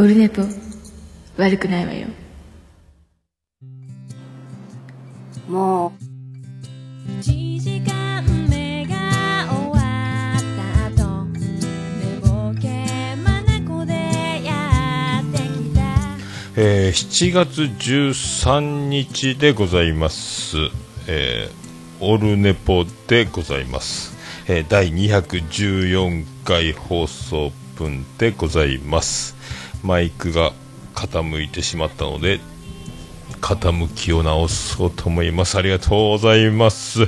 オルネポ悪くないわよ。も1時間目が終わった後寝ぼけまなこでやってきた。えー7月13日でございます、えーオルネポでございます、えー第214回放送分でございますマイクが傾いてしまったので傾きを直そうと思います。ありがとうございます。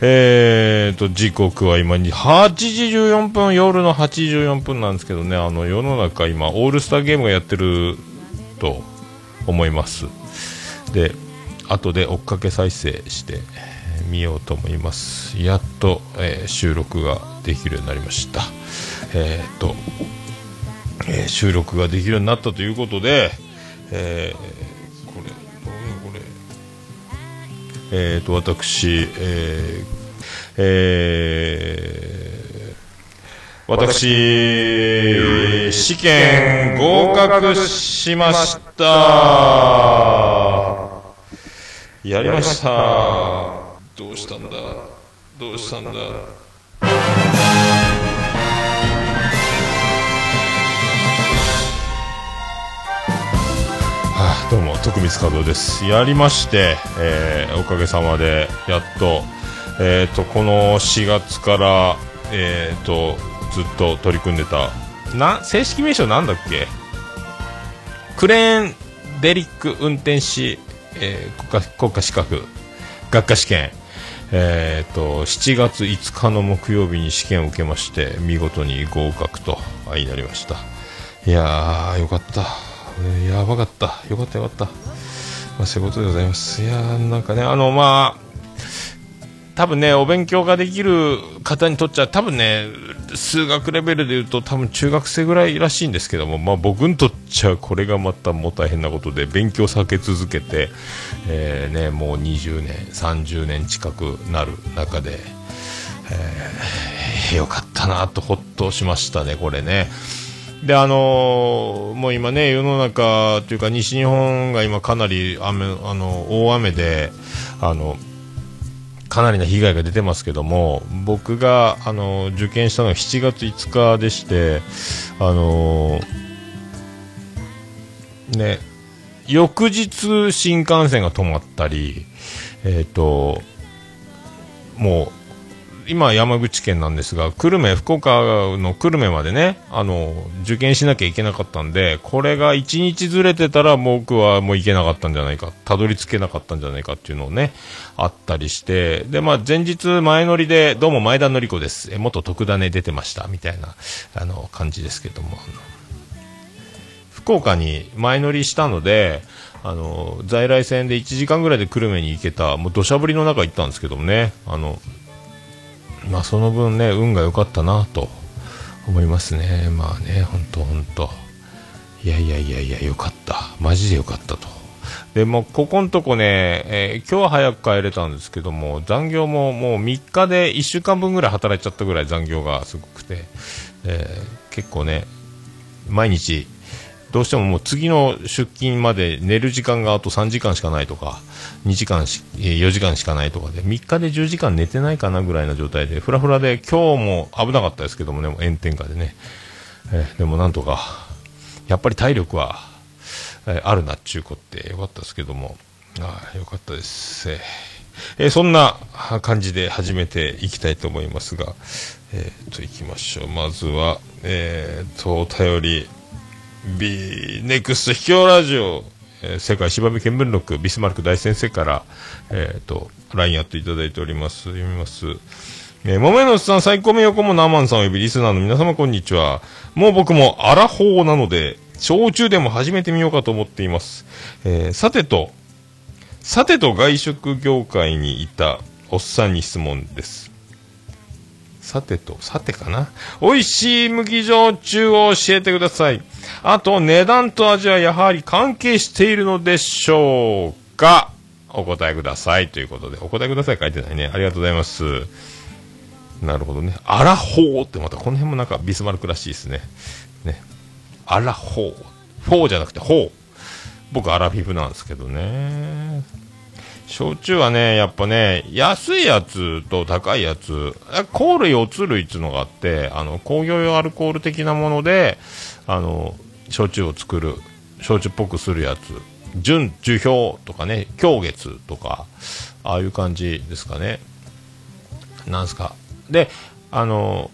えーと、時刻は今に8時14分、夜の8時14分なんですけどね、あの、世の中今、オールスターゲームがやってると思います。で、後で追っかけ再生してえー見ようと思います。やっと、えー収録ができるようになりました。えーと、えー収録ができるようになったということで、えーこれ、これ。えーと、私、えーえー私、試験合格しました。やりました。どうしたんだ？どうしたんだ？どうも徳光和夫です。やりまして、えーおかげさまでやっと,、えー、とこの4月から、えー、とずっと取り組んでたな正式名称なんだっけ？クレーンデリック運転士、えー国家国家資格学科試験えー、と7月5日の木曜日に試験を受けまして見事に合格とあいなりました。いやーよかった。やばかった。よかったよかった、まあ、そういうことでございます。いやーなんかねあのまあ多分ねお勉強ができる方にとっちゃ多分ね数学レベルで言うと多分中学生ぐらいらしいんですけども、まあ、僕にとっちゃこれがまたもう大変なことで勉強避け続けて、えーね、もう20年30年近くなる中で、えーよかったなとほっとしましたねこれね。であのーもう今ね世の中というか西日本が今かなり雨あの大雨であのかなりな被害が出てますけども僕があの受験したのが7月5日でしてあのね翌日新幹線が止まったりえっ、ともう今山口県なんですが久留米福岡の久留米までねあの受験しなきゃいけなかったんでこれが1日ずれてたら僕はもう行けなかったんじゃないかたどり着けなかったんじゃないかっていうのをねあったりしてでまあ前日前乗りでどうも前田典子です。え元特ダネ出てました。みたいなあの感じですけども福岡に前乗りしたのであの在来線で1時間ぐらいで久留米に行けたもう土砂降りの中行ったんですけどもねあのまあその分ね運が良かったなと思いますね。まあね本当本当。いやいやいやいや良かった。マジで良かったと。でもここのとこね、えー今日は早く帰れたんですけども残業ももう3日で1週間分ぐらい働いちゃったぐらい残業がすごくて、えー結構ね毎日どうしてももう次の出勤まで寝る時間があと3時間しかないとか2時間し4時間しかないとかで3日で10時間寝てないかなぐらいの状態でフラフラで今日も危なかったですけどもね炎天下でね、えーでもなんとかやっぱり体力は、えーあるなっちゅうこってよかったですけども。あよかったです、えーそんな感じで始めていきたいと思いますが、えー、といきましょう。まずはえー、とお便り。B ネクスト秘境ラジオ、えー世界芝見見聞録ビスマルク大先生から、えー、と LINE やっていただいております読みますえー、桃屋のさん、最高名横もナーマンさんおよびリスナーの皆様こんにちは。もう僕もアラフォーなので、焼酎でも始めてみようかと思っています。えーさてと、さてと外食業界にいたおっさんに質問です。さてと、さてかな美味しい麦焼酎を教えてください。あと、値段と味はやはり関係しているのでしょうかお答えください。ということで、お答えください書いてないね。ありがとうございます。なるほどね。アラホーってまたこの辺もなんかビスマルクらしいですね。ね。アラホー。フォーじゃなくて、ホー。僕、アラフィフなんですけどね。焼酎はね、やっぱね、安いやつと高いやつ、え香類、おつ類っていうのがあって、あの、工業用アルコール的なもので、あの、焼酎を作る、焼酎っぽくするやつ、純、樹氷とかね、狂月とか、ああいう感じですかね。なんすか。で、あの、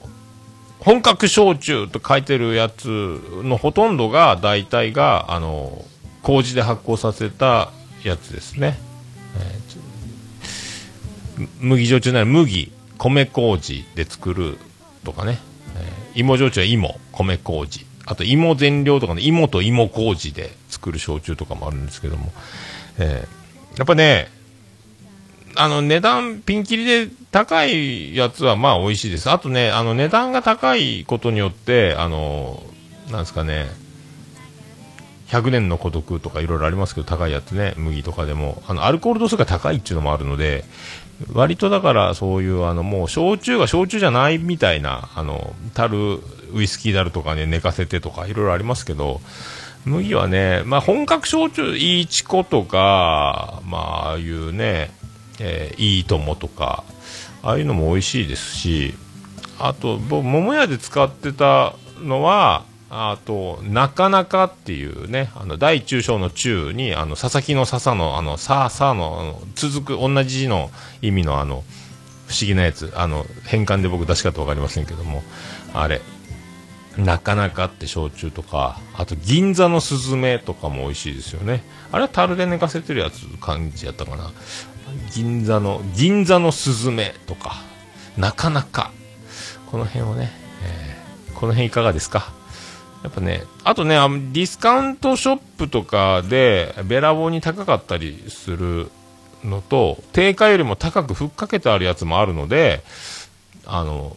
本格焼酎と書いてるやつのほとんどが、大体が、あの、麹で発酵させたやつですね。麦焼酎なら麦、米麹で作るとかね、えー芋焼酎は芋、米麹、あと芋全量とかね、芋と芋麹で作る焼酎とかもあるんですけども、えーやっぱね、あの値段ピンキリで高いやつはまあ美味しいです。あとね、あの値段が高いことによって、あの、なんですかね、100年の孤独とかいろいろありますけど、高いやつね、麦とかでも、あの、アルコール度数が高いっていうのもあるので、割とだからそういう、あの、もう、焼酎が焼酎じゃないみたいな、あの、樽、ウイスキー樽とかね、寝かせてとかいろいろありますけど、麦はね、まあ、本格焼酎、いいチコとか、まあ、ああいうね、えーいいともとか、ああいうのも美味しいですし、あと、僕、桃屋で使ってたのは、あと、なかなかっていうね、あの、大中小の中に、あの、佐々木の笹の、あの、さあさあの、あの続く、同じ字の意味の、あの、不思議なやつ、あの、変換で僕出し方わかりませんけども、あれ、なかなかって焼酎とか、あと銀座のスズメとかも美味しいですよね。あれは樽で寝かせてるやつ感じやったかな。銀座の、銀座のスズメとか、なかなか、この辺をね、えーこの辺いかがですか？やっぱね、あとね、あのディスカウントショップとかで、べらぼうに高かったりするのと、定価よりも高くふっかけてあるやつもあるので、あの、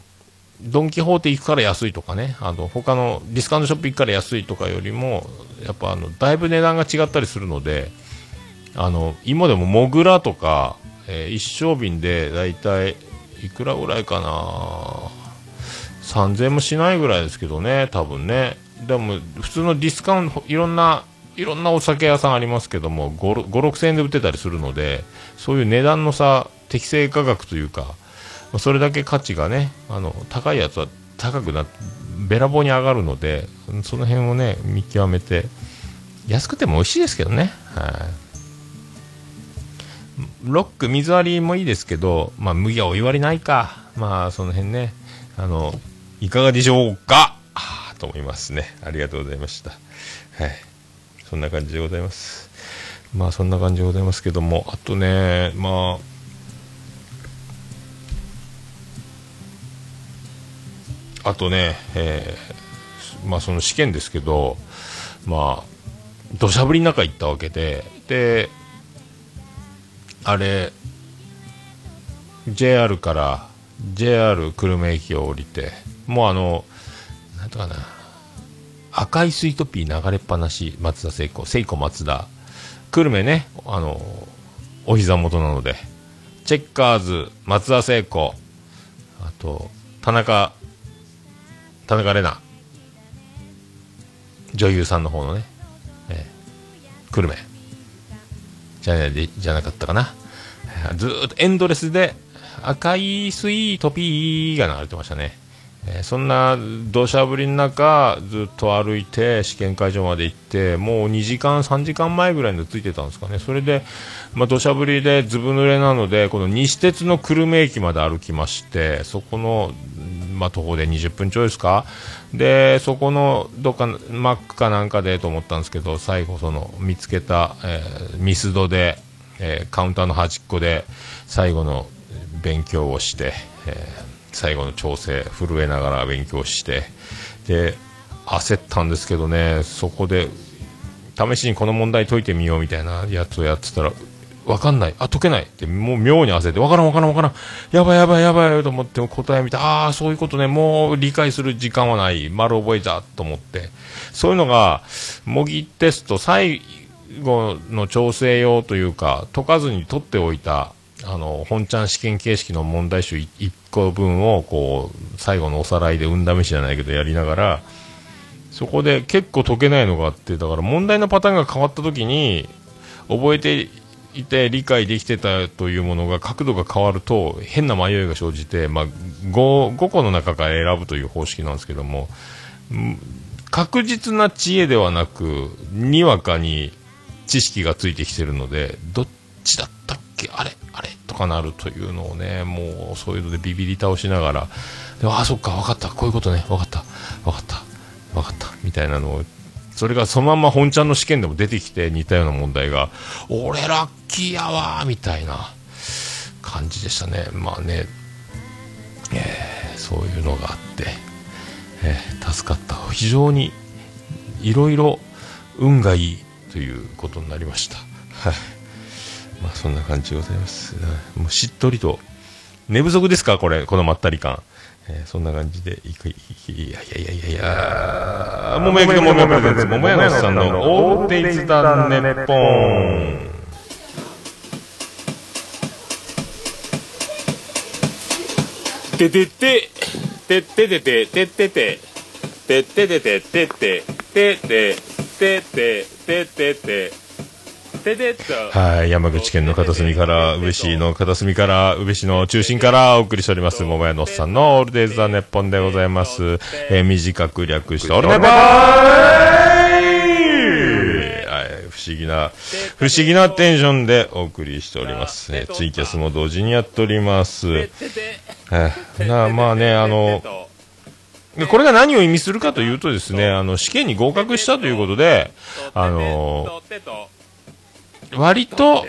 ドン・キホーテ行くから安いとかね、あの、他のディスカウントショップ行くから安いとかよりも、やっぱあの、だいぶ値段が違ったりするので、あの、今でもモグラとか、えー一升瓶でだいたいいくらぐらいかな？3000もしないぐらいですけどね、多分ね。でも、普通のディスカウント、いろんな、いろんなお酒屋さんありますけども、56000円で売ってたりするので、そういう値段の差、適正価格というか、それだけ価値がね、あの、高いやつは高くな、べらぼうに上がるので、その辺をね、見極めて、安くても美味しいですけどね。はい。ロック、水割りもいいですけど、まあ、麦はお湯割りないか。まあ、その辺ね、あの、いかがでしょうか？と思いますね。ありがとうございました。はい。そんな感じでございます。まあ、そんな感じでございますけども、あとね、まあ、あとね、えーまあ、その試験ですけど、まあ、土砂降りの中行ったわけで、で、あれ、JR から、JR 久留米駅を降りて、もうあの、なんとかな、赤いスイートピー流れっぱなし、松田聖子、聖子松田、久留米ね、あの、お膝元なので、チェッカーズ、松田聖子、あと、田中、田中玲奈、女優さんの方のね、えー久留米。じゃないじゃなかったかな。ずっとエンドレスで赤いスイートピーが流れてましたね。えーそんな土砂降りの中、ずっと歩いて試験会場まで行って、もう2時間、3時間前ぐらいに着いてたんですかね。それで、まあ、土砂降りでずぶ濡れなので、この西鉄の久留米駅まで歩きまして、そこの、まあ、徒歩で20分ちょいですか。で、そこのどっか、マックかなんかでと思ったんですけど、最後その見つけた、えーミスドで、えーカウンターの端っこで最後の勉強をして、えー最後の調整震えながら勉強してで焦ったんですけどねそこで試しにこの問題解いてみようみたいなやつをやってたらわかんない。あ、解けない。って、もう妙に焦って、わからんわからんわからん。やばいやばいやばいと思って答え見て、ああ、そういうことね。もう理解する時間はない。丸覚えたと思って。そういうのが、模擬テスト最後の調整用というか、解かずに取っておいた、あの、本ちゃん試験形式の問題集1個分を、こう、最後のおさらいで運試しじゃないけどやりながら、そこで結構解けないのがあってだから問題のパターンが変わった時に覚えていて理解できてたというものが角度が変わると変な迷いが生じて、まあ、5, 5個の中から選ぶという方式なんですけども確実な知恵ではなくにわかに知識がついてきてるのでどっちだったっけあれあれとかなるというのをねもうそういうのでビビり倒しながらでああそっか分かったこういうことね分かった分かった分かったみたいなのをそれがそのまま本ちゃんの試験でも出てきて似たような問題が俺ラッキーやわみたいな感じでしたね。まあね、えーそういうのがあって、えー助かった。非常にいろいろ運がいいということになりました。はい。まあそんな感じでございます。もうしっとりと。寝不足ですか？これ、このまったり感。えー、そんな感じで、いく、いやいやいやいやももやきのももプレゼンツ、のさんの大手ルデイズだね。て、てててて、ててて、てててて、ててて、ててて、ててて、ててて、はい、山口県の片隅から、宇部市の片隅から、宇部市の中心からお送りしております、桃屋のおっさんのオールデイズ・ザ・ネッポンでございます。えー短く略して、オールネポーはい、不思議な、不思議なテンションでお送りしております。えーツイキャスも同時にやっております。えーなまあね、あの、でこれが何を意味するかというとですね、あの、試験に合格したということで、あの、割と、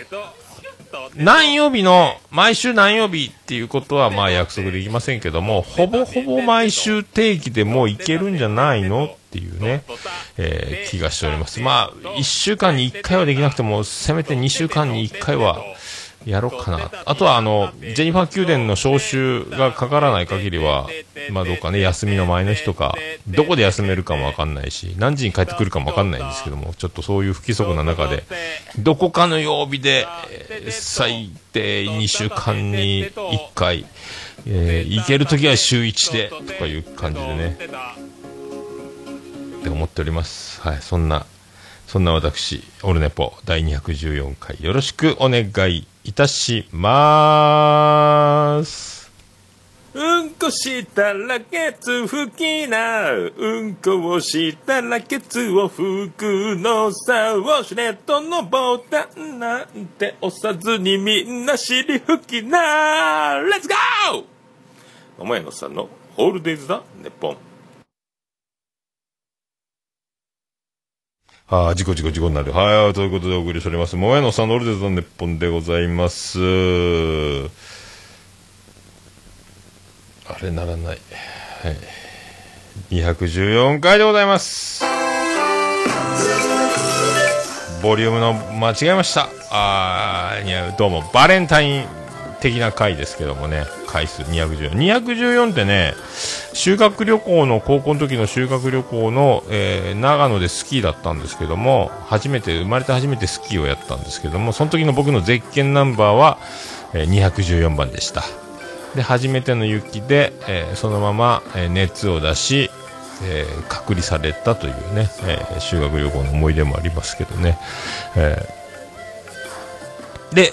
何曜日の、毎週何曜日っていうことはまあ約束できませんけども、ほぼほぼ毎週定期でもういけるんじゃないのっていうね、えー気がしております。まあ、1週間に1回はできなくても、せめて2週間に1回はやろうかな。あとはあの、ジェニファー宮殿の招集がかからない限りは、まあどうかね、休みの前の日とか、どこで休めるかもわかんないし、何時に帰ってくるかもわかんないんですけども、ちょっとそういう不規則な中で、どこかの曜日で、最低2週間に1回、えー行けるときは週1で、とかいう感じでね、って思っております。はい、そんな、そんな私、オルネポ第214回よろしくお願いいたします。うんこしたらケツ拭きなうんこをしたらケツを拭くのさウォシュレットのボタン。なんて押さずにみんな尻拭きな。レッツゴー桃屋のさんのホールデイズだネッポン。ああ、事故事故事故になる。はい、ということでお送りしております。もやのさんのオルデザンネッポンでございます。あれならない。はい。214回でございます。ボリュームの間違えました。あーいや、どうも、バレンタイン的な回ですけどもね、回数214。214ってね、修学旅行の、高校の時の修学旅行の、えー長野でスキーだったんですけども、初めて、生まれて初めてスキーをやったんですけども、その時の僕のゼッケンナンバーは、えー214番でした。で、初めての雪で、えーそのまま、え熱を出し、えー隔離されたというね、えー修学旅行の思い出もありますけどね。えーで、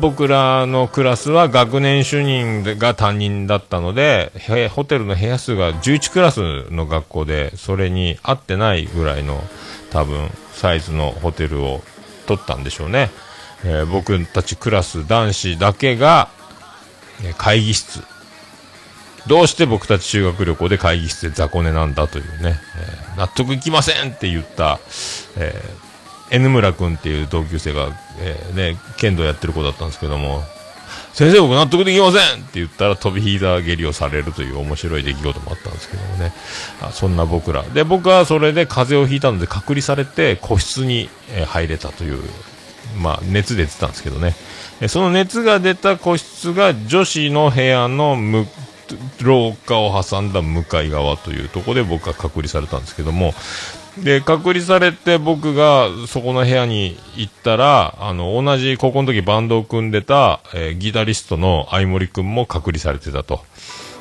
僕らのクラスは学年主任が担任だったので、ホテルの部屋数が11クラスの学校で、それに合ってないぐらいの多分サイズのホテルを取ったんでしょうね。えー僕たちクラス男子だけが、え会議室。どうして僕たち修学旅行で会議室で雑魚寝なんだというね、えー納得いきませんって言った、えー N 村君っていう同級生が、えーね、剣道やってる子だったんですけども、先生僕納得できませんって言ったら飛び膝蹴りをされるという面白い出来事もあったんですけどもね。あそんな僕ら。で、僕はそれで風邪をひいたので隔離されて個室に、入れたという、まあ熱出てたんですけどね。その熱が出た個室が女子の部屋の向廊下を挟んだ向かい側というところで僕は隔離されたんですけども、で、隔離されて僕がそこの部屋に行ったら、あの、同じ高校の時バンドを組んでた、えーギタリストの相森くんも隔離されてたと。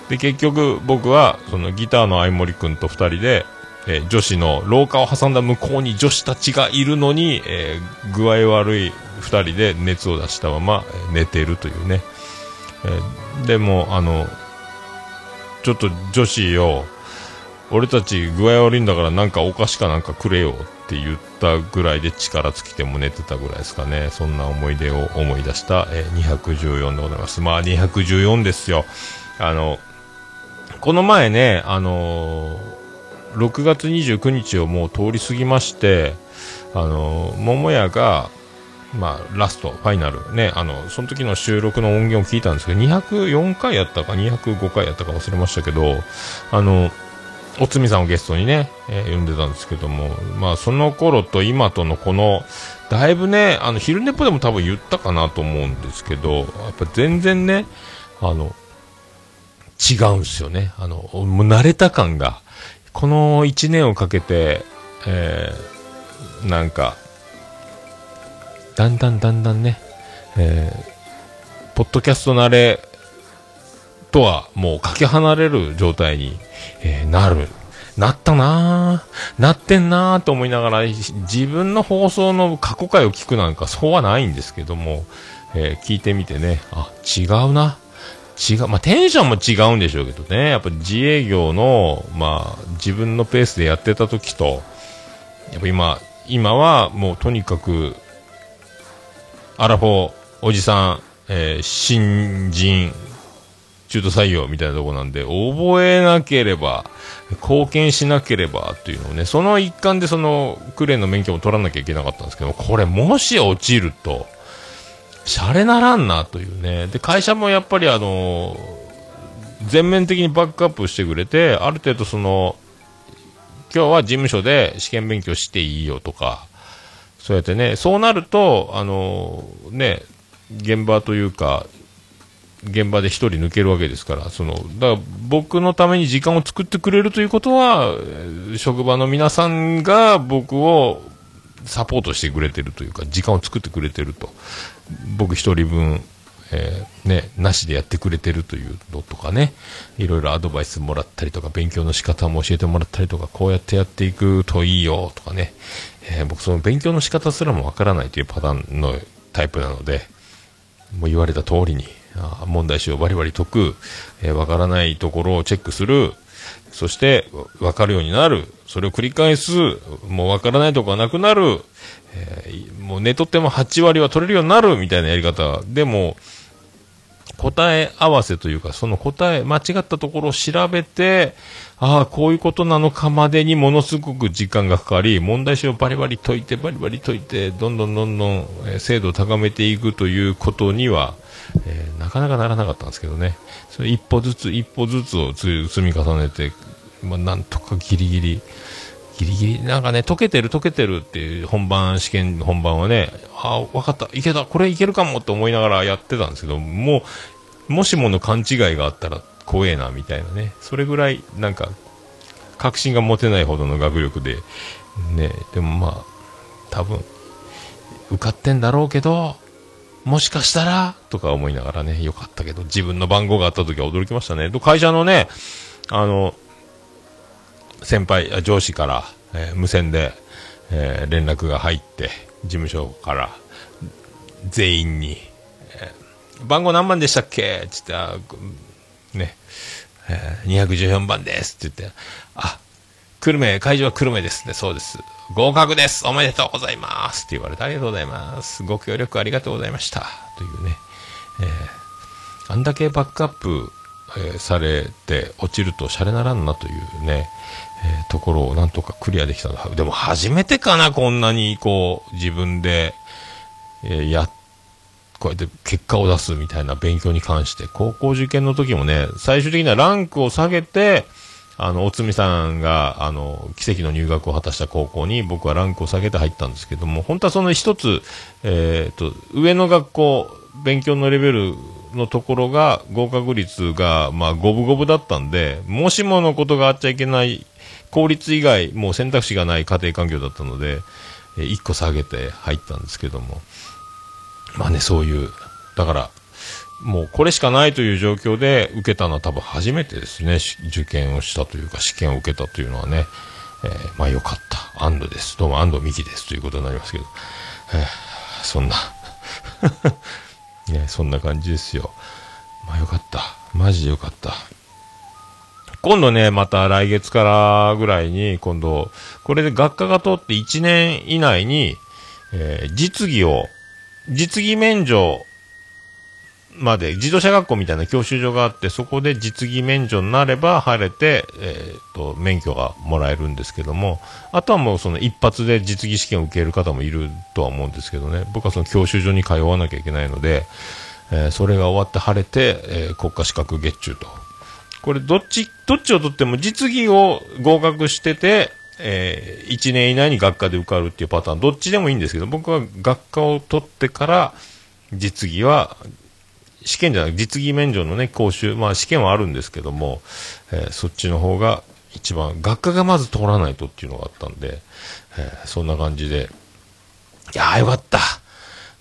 で、結局僕は、そのギターの相森くんと二人で、えー女子の廊下を挟んだ向こうに女子たちがいるのに、えー具合悪い2人で熱を出したまま寝てるというね、えでもあのちょっと女子よ俺たち具合悪いんだからなんかお菓子かなんかくれよって言ったぐらいで力尽きても寝てたぐらいですかね。そんな思い出を思い出した、え214でございます。まあ214ですよ。あのこの前ねあのー6月29日をもう通り過ぎましてあのー桃屋がまあ、ラスト、ファイナル、ね、あの、その時の収録の音源を聞いたんですけど、204回やったか、205回やったか忘れましたけど、あの、おつみさんをゲストにね、えー呼んでたんですけども、まあ、その頃と今とのこの、だいぶね、あの、昼寝っぽでも多分言ったかなと思うんですけど、やっぱ全然ね、あの、違うんすよね。あの、もう慣れた感が、この1年をかけて、えーなんか、だんだんだんだんね、えーポッドキャスト慣れとはもうかけ離れる状態に、えーなる。なったなぁ。なってんなぁと思いながら、自分の放送の過去回を聞くなんかそうはないんですけども、えー聞いてみてね、あ、違うな。違う、まあ、テンションも違うんでしょうけどね、やっぱ自営業の、まあ、自分のペースでやってた時と、やっぱ今、今はもうとにかく、アラフォー、おじさん、えー新人、中途採用みたいなとこなんで、覚えなければ、貢献しなければっていうのをね、その一環でその、クレーンの免許も取らなきゃいけなかったんですけど、これもし落ちると、シャレならんなというね。で、会社もやっぱりあの全面的にバックアップしてくれて、ある程度その、今日は事務所で試験勉強していいよとか、そうやってね、そうなると、あのね、現場というか、現場で一人抜けるわけですから、その、だから僕のために時間を作ってくれるということは、職場の皆さんが僕をサポートしてくれてるというか、時間を作ってくれてると。僕一人分、えーね、なしでやってくれてるというのとかね、いろいろアドバイスもらったりとか、勉強の仕方も教えてもらったりとか、こうやってやっていくといいよとかね、えー僕その勉強の仕方すらもわからないというパターンのタイプなので、もう言われた通りに、問題集をバリバリ解く、えーわからないところをチェックする、そして、わかるようになる。それを繰り返す。もうわからないとこがなくなる。えーもう寝とっても8割は取れるようになるみたいなやり方。でも、答え合わせというか、その答え、間違ったところを調べて、ああ、こういうことなのかまでにものすごく時間がかかり、問題集をバリバリ解いて、バリバリ解いて、どんどんどんどん、精度を高めていくということには、えーなかなかならなかったんですけどね。それ一歩ずつ、一歩ずつを積み重ねて、まあ、なんとかギリギリ、ギリギリ、なんかね、解けてる解けてるっていう本番、試験本番はね、ああ、わかった、いけた、これいけるかもって思いながらやってたんですけど、もう、もしもの勘違いがあったら怖えな、みたいなね。それぐらい、なんか、確信が持てないほどの学力で、ね、でもまあ、多分、受かってんだろうけど、もしかしたら、とか思いながらね、よかったけど、自分の番号があった時は驚きましたね。会社のね、あの、先輩、上司から、えー無線で、えー連絡が入って、事務所から、全員に、えー番号何番でしたっけ？つって、あね、えー214番ですって言って、あ、久留米、会場は久留米ですね、そうです。合格です。おめでとうございます。って言われてありがとうございます。ご協力ありがとうございました。というね、えーあんだけバックアップ、えーされて落ちるとシャレならんなというね、えーところをなんとかクリアできたのでも初めてかな、こんなにこう、自分で、えや、こうやって結果を出すみたいな勉強に関して、高校受験の時もね、最終的にはランクを下げて、あの、おつみさんが、あの、奇跡の入学を果たした高校に僕はランクを下げて入ったんですけども、本当はその一つ、えっ、と、上の学校、勉強のレベルのところが、合格率が、まあ、五分五分だったんで、もしものことがあっちゃいけない、公立以外、もう選択肢がない家庭環境だったので、えー一個下げて入ったんですけども、まあね、そういう、だから、もうこれしかないという状況で受けたのは多分初めてですね、受験をしたというか試験を受けたというのはね、えーまあよかった。安藤です。どうも安藤美希です。ということになりますけど。えーそんな、ね、そんな感じですよ。まあよかった。マジでよかった。今度ね、また来月からぐらいに、今度、これで学科が通って1年以内に、えー実技を、実技免除まで、自動車学校みたいな教習所があって、そこで実技免除になれば晴れて、えーと、免許がもらえるんですけども、あとはもうその一発で実技試験を受ける方もいるとは思うんですけどね、僕はその教習所に通わなきゃいけないので、えーそれが終わって晴れて、えー国家資格月中と。これどっち、どっちを取っても実技を合格してて、え1年以内に学科で受かるっていうパターン、どっちでもいいんですけど、僕は学科を取ってから、実技は、試験じゃなく実技免除のね、講習、まあ試験はあるんですけども、えーそっちの方が一番、学科がまず通らないとっていうのがあったんで、えーそんな感じで、いやーよかった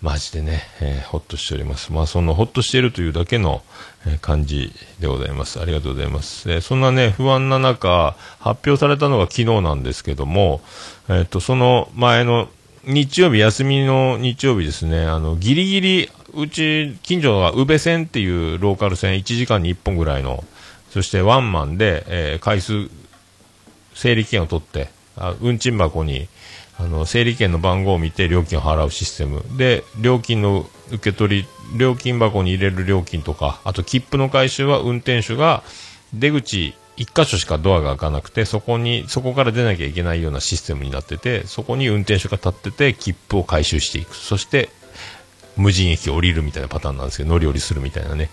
マジでね、えーほっとしております。まあ、そのほっとしているというだけの、えー感じでございます。ありがとうございます。えーそんなね、不安な中、発表されたのが昨日なんですけども、えっ、と、その前の日曜日、休みの日曜日ですね、あの、ギリギリ、うち、近所が宇部線っていうローカル線、1時間に1本ぐらいの、そしてワンマンで、えー回数、整理券を取って、あ運賃箱にあの整理券の番号を見て料金を払うシステム。で料金の受け取り料金箱に入れる料金とかあと切符の回収は運転手が出口1箇所しかドアが開かなくてそこにそこから出なきゃいけないようなシステムになっててそこに運転手が立ってて切符を回収していく。そして無人駅を降りるみたいなパターンなんですけど乗り降りするみたいなね。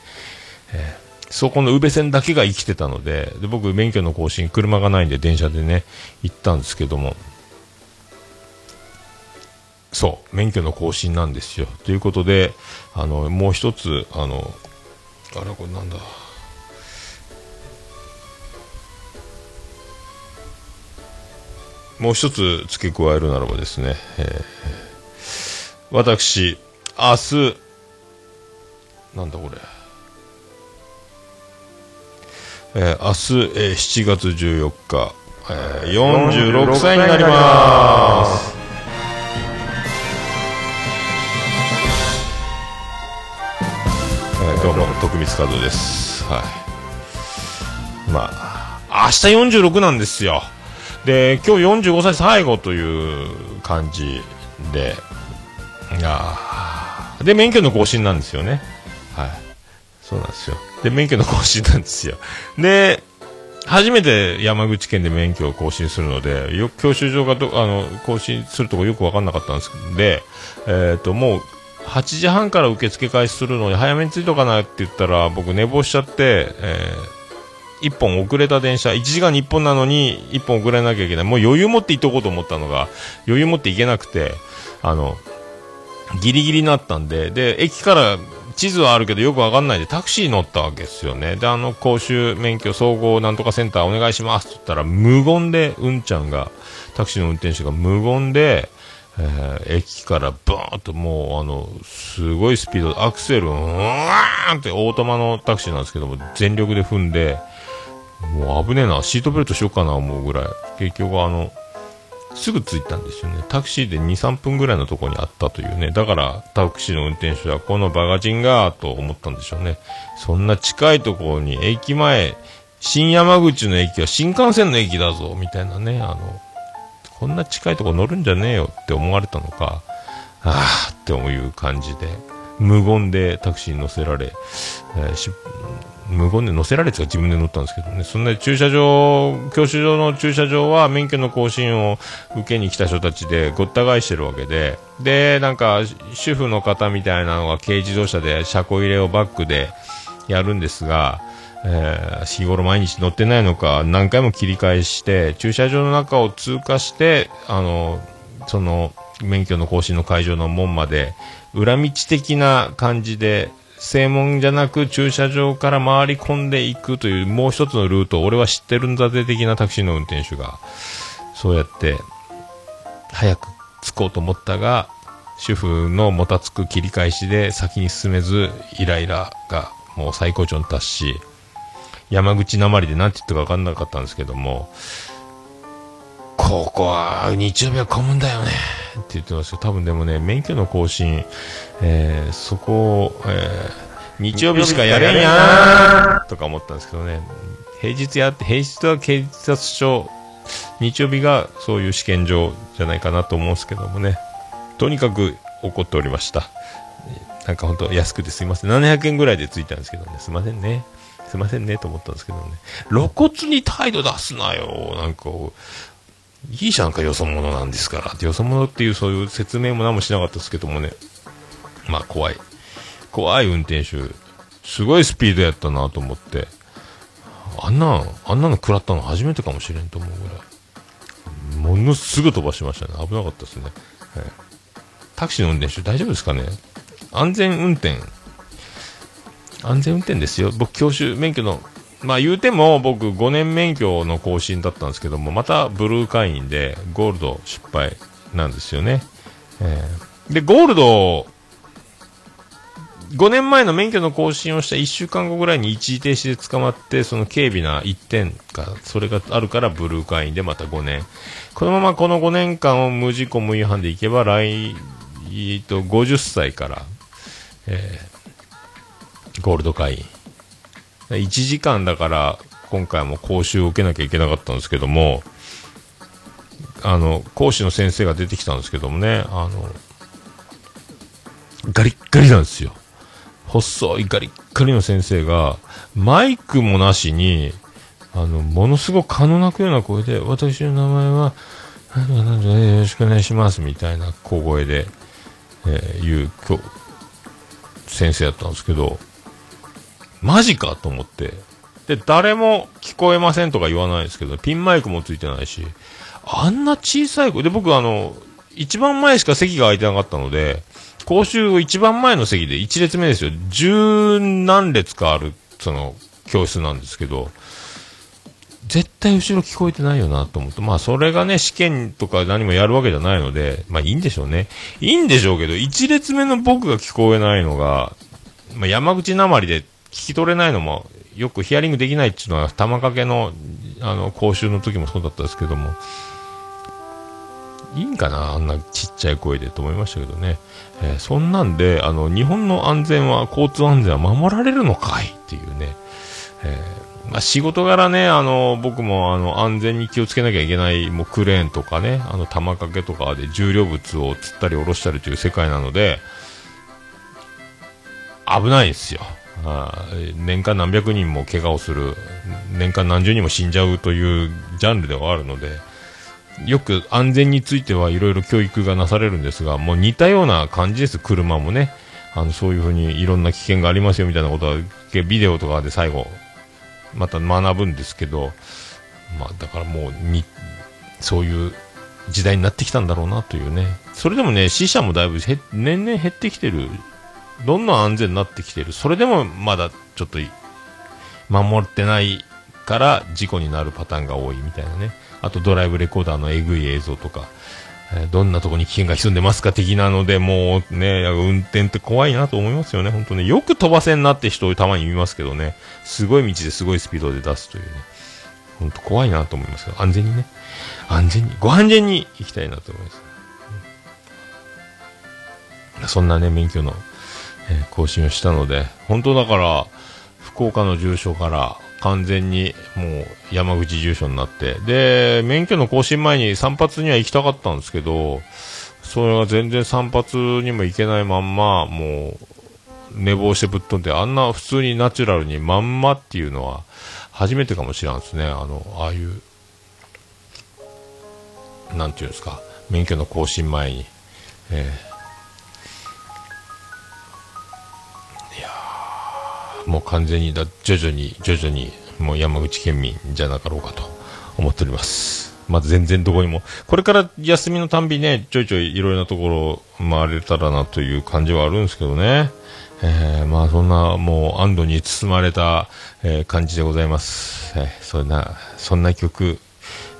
そこの宇部線だけが生きてたのでで僕、免許の更新車がないんで電車でね行ったんですけども。そう免許の更新なんですよ。ということであのもう一つあのあれこれなんだ。もう一つ付け加えるならばですね、えー私明日なんだこれえー明日、えー7月14日、えー46歳になります。えーどうも、徳光和夫です。はい。まあ、明日46なんですよ。で、今日45歳最後という感じで、いやで、免許の更新なんですよね。はい。そうなんですよ。で、免許の更新なんですよ。で、初めて山口県で免許を更新するので、よ教習所がど、あの、更新するとこよくわかんなかったんですで、えっ、と、もう、8時半から受付開始するのに早めに着いとかなって言ったら、僕寝坊しちゃって、え1本遅れた電車、1時間に1本なのに1本遅れなきゃいけない。もう余裕持って行っとこうと思ったのが、余裕持って行けなくて、あの、ギリギリになったんで、で、駅から地図はあるけどよくわかんないでタクシー乗ったわけですよね。で、あの、講習免許総合なんとかセンターお願いしますって言ったら、無言で、うんちゃんが、タクシーの運転手が無言で、えー駅からバーンともう、あの、すごいスピードアクセル、うわーんってオートマのタクシーなんですけども、全力で踏んで、もう危ねえな、シートベルトしようかな思うぐらい、結局あの、すぐ着いたんですよね。タクシーで2、3分ぐらいのところにあったというね。だから、タクシーの運転手は、このバカチンが、と思ったんでしょうね。そんな近いところに、駅前、新山口の駅は新幹線の駅だぞ、みたいなね。あの、こんな近いとこ乗るんじゃねえよって思われたのか、あーって思う感じで、無言でタクシーに乗せられ、えー無言で乗せられてか自分で乗ったんですけどね、そんな駐車場、教習所の駐車場は免許の更新を受けに来た人たちでごった返してるわけで、で、なんか主婦の方みたいなのが軽自動車で車庫入れをバックでやるんですが、えー日頃毎日乗ってないのか何回も切り返して駐車場の中を通過してあのその免許の更新の会場の門まで裏道的な感じで正門じゃなく駐車場から回り込んでいくというもう一つのルートを俺は知ってるんだぜ的なタクシーの運転手がそうやって早く着こうと思ったが主婦のもたつく切り返しで先に進めずイライラがもう最高潮に達し山口なまりで何て言ったか分かんなかったんですけどもここは日曜日は混むんだよね。って言ってますよ。多分でもね免許の更新、えーそこを、えー日曜日しかやれんやーとか思ったんですけどね。平日やって平日は警察署日曜日がそういう試験場じゃないかなと思うんですけどもね。とにかく怒っておりました。なんか本当安くてすいません。700円ぐらいでついたんですけどね。すいませんね。すいませんねと思ったんですけどね。露骨に態度出すなよ。なんかいいじゃんかよそ者なんですか？らよそ者っていうそういう説明も何もしなかったですけどもね。まあ怖い。怖い運転手すごいスピードやったなと思って。あんなあんなの食らったの初めてかもしれんと思うぐらい。ものすぐ飛ばしましたね。危なかったですね、はい。タクシーの運転手大丈夫ですかね？安全運転。安全運転ですよ。僕教習免許のまあ言うても僕5年免許の更新だったんですけどもまたブルー会員でゴールド失敗なんですよね、えーでゴールド5年前の免許の更新をした1週間後ぐらいに一時停止で捕まってその軽微な1点かそれがあるからブルー会員でまた5年。このままこの5年間を無事故無違反でいけば来、えーと50歳から、えーゴールド会員。1時間だから今回も講習を受けなきゃいけなかったんですけどもあの講師の先生が出てきたんですけどもねあのガリッガリなんですよ。細いガリッガリの先生がマイクもなしにあのものすごく可能なくような声で私の名前はなんとかなんとかでよろしくお願いしますみたいな小声で、えー言う今日先生やったんですけどマジかと思って。で、誰も聞こえませんとか言わないですけど、ピンマイクもついてないし、あんな小さい声で、僕あの、一番前しか席が空いてなかったので、講習一番前の席で一列目ですよ。十何列かある、その、教室なんですけど、絶対後ろ聞こえてないよなと思って、まあそれがね、試験とか何もやるわけじゃないので、まあいいんでしょうね。いいんでしょうけど、一列目の僕が聞こえないのが、まあ山口なまりで聞き取れないのも、よくヒアリングできないっていうのは、玉掛けの、あの、講習の時もそうだったんですけども、いいんかなあんなちっちゃい声でと思いましたけどね。えーそんなんで、あの、日本の安全は、交通安全は守られるのかい？っていうね。えーまあ、仕事柄ね、あの、僕もあの、安全に気をつけなきゃいけない、もうクレーンとかね、あの、玉掛けとかで重量物を釣ったり下ろしたりという世界なので、危ないんですよ。あ年間何百人も怪我をする、年間何十人も死んじゃうというジャンルではあるので、よく安全についてはいろいろ教育がなされるんですが、もう似たような感じです、車もね。あの、そういうふうにいろんな危険がありますよみたいなことは、ビデオとかで最後、また学ぶんですけど、まあ、だからもうに、そういう時代になってきたんだろうなというね。それでもね、死者もだいぶ年々減ってきてる。どんどん安全になってきてる？それでもまだちょっと守ってないから事故になるパターンが多いみたいなね。あとドライブレコーダーのえぐい映像とか、えーどんなとこに危険が潜んでますか的なので、もうね、運転って怖いなと思いますよね、本当ね。よく飛ばせんなって人をたまに見ますけどね、すごい道ですごいスピードで出すというね。本当怖いなと思いますけど、安全にね。安全に、ご安全に行きたいなと思います。そんなね、免許の、更新をしたので、本当だから、福岡の住所から完全にもう山口住所になって、で、免許の更新前に散髪には行きたかったんですけど、それが全然散髪にも行けないまんま、もう、寝坊してぶっ飛んで、あんな普通にナチュラルにまんまっていうのは、初めてかもしれんですね。あの、ああいう、なんていうんですか、免許の更新前に。ええもう完全にだ、徐々に、徐々に、もう山口県民じゃなかろうかと思っております。まだ全然どこにも、これから休みのたんびね、ちょいちょいいろいろなところ回れたらなという感じはあるんですけどね。えー、まあそんなもう安堵に包まれた、えー感じでございます。えーそんな、そんな曲、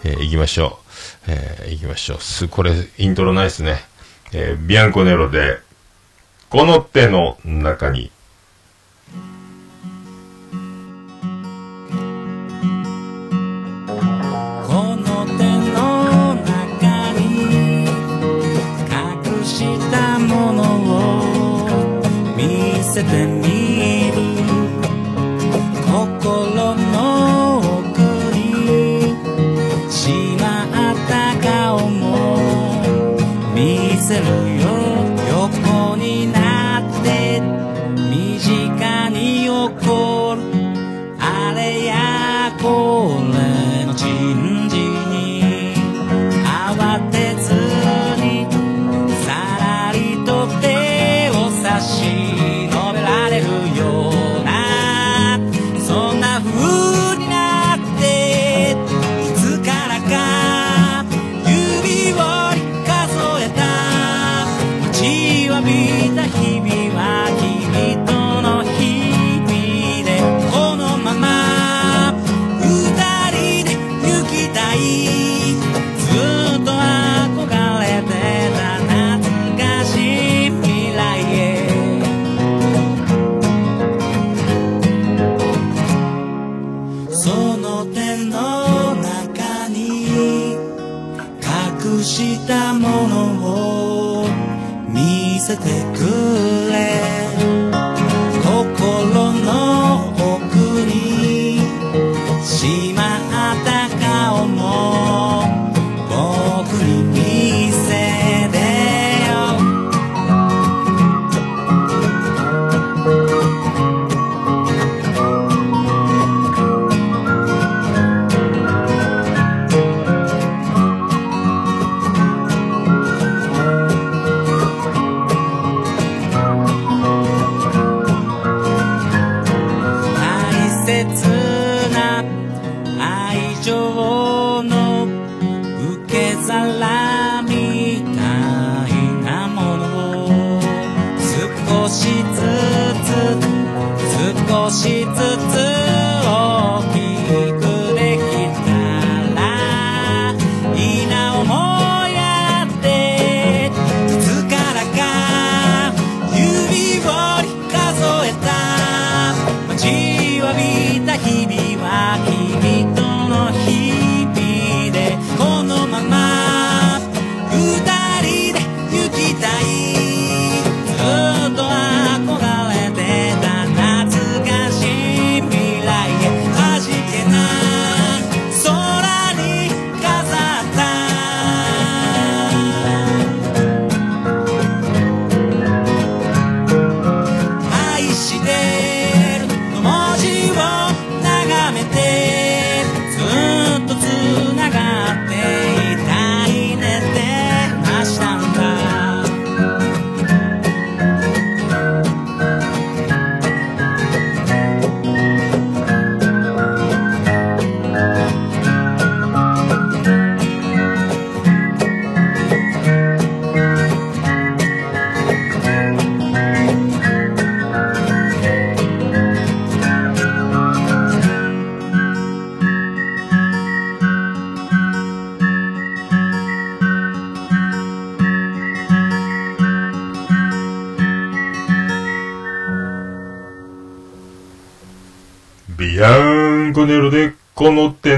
えー、行きましょう。えー、行きましょう。す、これ、イントロないですね。えービアンコネロで、この手の中に、せて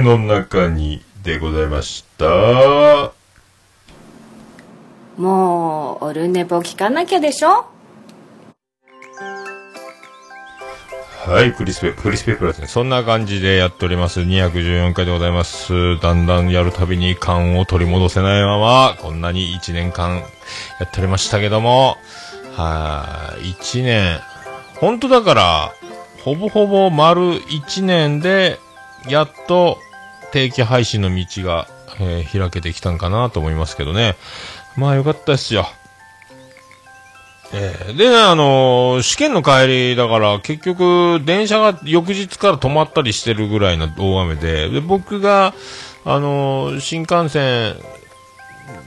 この中に、でございました。もうオルネポ聞かなきゃでしょ？はい、クリスペ、クリスペプラスね。そんな感じでやっております。214回でございます。だんだんやるたびに感を取り戻せないまま、こんなに1年間やっておりましたけども、はい、1年。本当だから、ほぼほぼ丸1年で、やっと定期配信の道が、えー開けてきたんかなと思いますけどね。まあよかったですよ。えーでね、あのー試験の帰りだから、結局、電車が翌日から止まったりしてるぐらいの大雨で、で、僕が、あのー新幹線、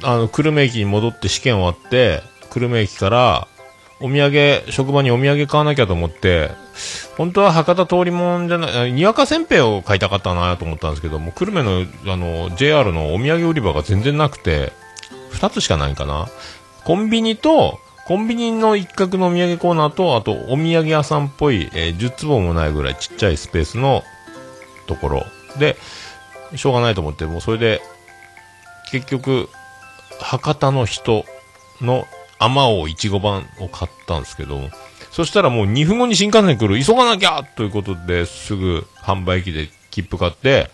あの、久留米駅に戻って試験終わって、久留米駅から、お土産、職場にお土産買わなきゃと思って、本当は博多通りもんじゃない、にわかせんべいを買いたかったなと思ったんですけども、久留米の、あの、JR のお土産売り場が全然なくて、二つしかないかな。コンビニと、コンビニの一角のお土産コーナーと、あとお土産屋さんっぽい、えー10坪もないぐらいちっちゃいスペースのところで、しょうがないと思って、もうそれで、結局、博多の人の甘王いちご版を買ったんですけど、そしたらもう2分後に新幹線来る、急がなきゃということで、すぐ販売機で切符買って、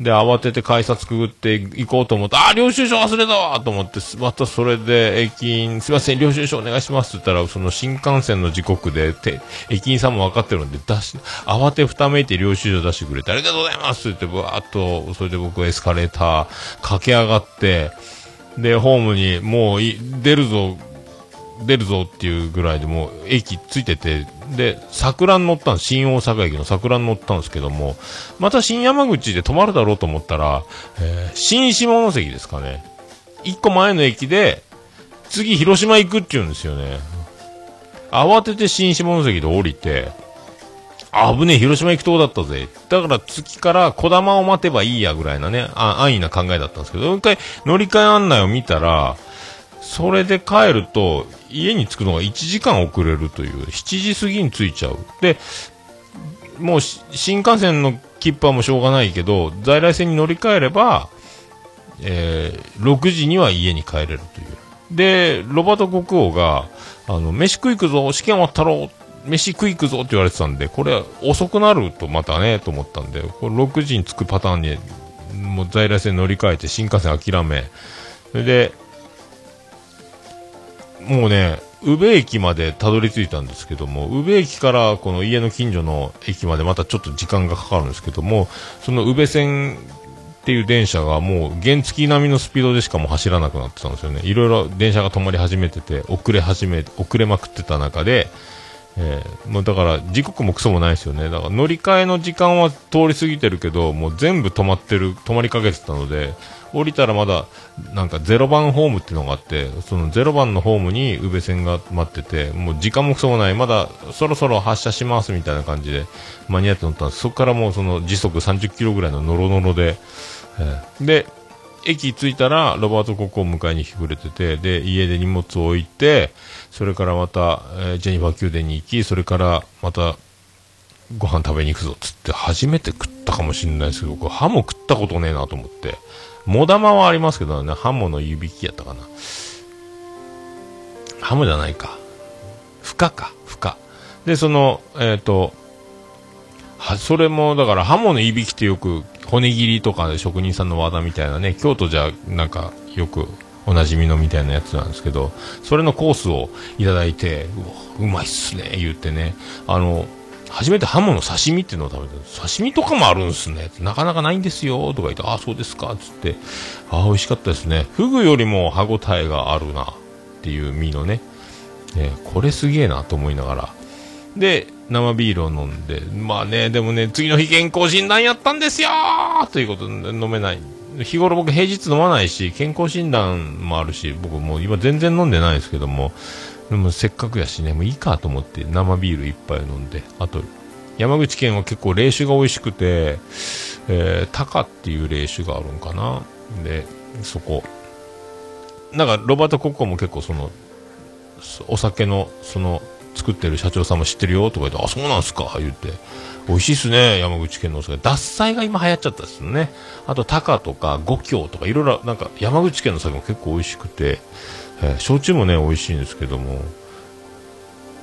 で、慌てて改札くぐって行こうと思って、あ、領収書忘れたわと思って、またそれで駅員、すいません、領収書お願いしますって言ったら、その新幹線の時刻で、て駅員さんも分かってるんで、出し、慌てふためいて領収書出してくれて、ありがとうございますって言って、ぶわーっと、それで僕エスカレーター駆け上がって、で、ホームにもう出るぞ、出るぞっていうぐらいでもう駅ついてて、で、桜に乗ったんです。新大阪駅の桜に乗ったんですけども、また新山口で止まるだろうと思ったら、えー新下関ですかね。一個前の駅で、次広島行くって言うんですよね。慌てて新下関で降りて、あぶねえ、広島行くとこだったぜ。だから月から小玉を待てばいいやぐらいなね、あ安易な考えだったんですけど、もう一回乗り換え案内を見たら、それで帰ると、家に着くのが1時間遅れるという、7時過ぎに着いちゃう。で、もう新幹線の切符はもうしょうがないけど、在来線に乗り換えれば、えー6時には家に帰れるという。で、ロバート国王が、あの、飯食い行くぞ、試験終わったろ、飯食い行くぞって言われてたんで、これ遅くなるとまたね、と思ったんで、これ6時に着くパターンに、もう在来線乗り換えて新幹線諦め、それで、もうね、宇部駅までたどり着いたんですけども、宇部駅からこの家の近所の駅までまたちょっと時間がかかるんですけども、その宇部線っていう電車がもう原付並みのスピードでしかも走らなくなってたんですよね。いろいろ電車が止まり始めてて、遅れ始め、遅れまくってた中で、えーもうだから時刻もクソもないですよね。だから乗り換えの時間は通り過ぎてるけど、もう全部止まってる、止まりかけてたので、降りたらまだなんか0番ホームっていうのがあって、その0番のホームに宇部線が待ってて、もう時間もクソもない、まだそろそろ発車しますみたいな感じで間に合って乗ったんです。そこからもうその時速30キロぐらいのノロノロで、えーで、駅着いたら、ロバート国王を迎えに来てくれてて、で、家で荷物を置いて、それからまた、えージェニファー宮殿に行き、それからまた、ご飯食べに行くぞっつって、初めて食ったかもしれないですけど、僕、ハモ食ったことねえなと思って。モダマはありますけどね、ハモの湯引きやったかな。ハモじゃないか。フカか、フカ。で、その、えっ、と、は、それも、だから、ハモのいびきってよく、骨切りとか職人さんの技みたいなね、京都じゃ、なんか、よく、おなじみのみたいなやつなんですけど、それのコースをいただいて、うわうまいっすね、言ってね、あの、初めてハモの刺身っていうのを食べた。刺身とかもあるんすね。なかなかないんですよ、とか言って、ああ、そうですか、つって、ああ、美味しかったですね。フグよりも歯応えがあるな、っていう身のね、ねこれすげえな、と思いながら、で、生ビールを飲んで、まあね、でもね、次の日健康診断やったんですよということで飲めない。日頃僕平日飲まないし、健康診断もあるし、僕もう今全然飲んでないですけども、でもせっかくやしね、もういいかと思って生ビール一杯飲んで、あと、山口県は結構冷酒が美味しくて、えー、タカっていう冷酒があるんかな。で、そこ。なんか、ロバート・コッコも結構その、お酒の、その、作ってる社長さんも知ってるよとか言って、あ、そうなんすか言って、美味しいっすね、山口県のお酒。獺祭が今流行っちゃったっすよね。あと、タカとか、五京とか、いろいろ、なんか、山口県の酒も結構美味しくて、えー焼酎もね、美味しいんですけども、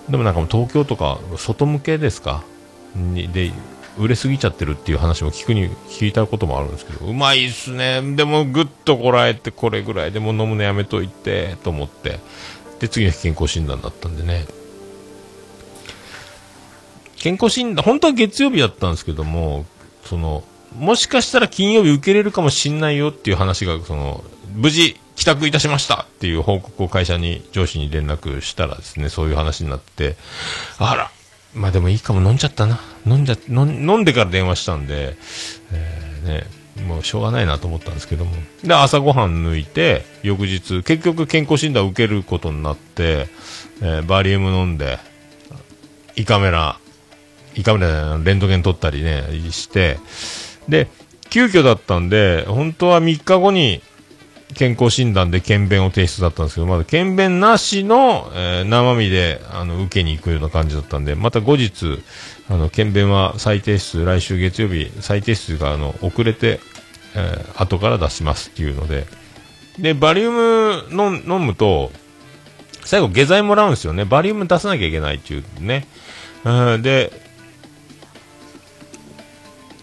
でもなんかもう東京とか、外向けですか？に、で、売れすぎちゃってるっていう話も聞くに、聞いたこともあるんですけど、うまいっすね。でも、ぐっとこらえて、これぐらいでも飲むのやめといて、と思って。で、次の日健康診断だったんでね。健康診断、本当は月曜日だったんですけども、その、もしかしたら金曜日受けれるかもしんないよっていう話が、その、無事帰宅いたしましたっていう報告を会社に、上司に連絡したらですね、そういう話になって、あら、まあでもいいかも飲んじゃったな。飲んじゃ、飲んでから電話したんで、えーね、もうしょうがないなと思ったんですけども。で、朝ごはん抜いて、翌日、結局健康診断を受けることになって、えーバリウム飲んで、胃カメラ、胃カメラレントゲン撮ったりね、して、で、急遽だったんで、本当は3日後に健康診断で検便を提出だったんですけど、まだ検便なしの、えー生身で、あの、受けに行くような感じだったんで、また後日、あの、検便は再提出、来週月曜日、再提出が、あの、遅れて、えー後から出しますっていうので、で、バリウム飲ん飲むと、最後下剤もらうんですよね。バリウム出さなきゃいけないっていうね。うん、で、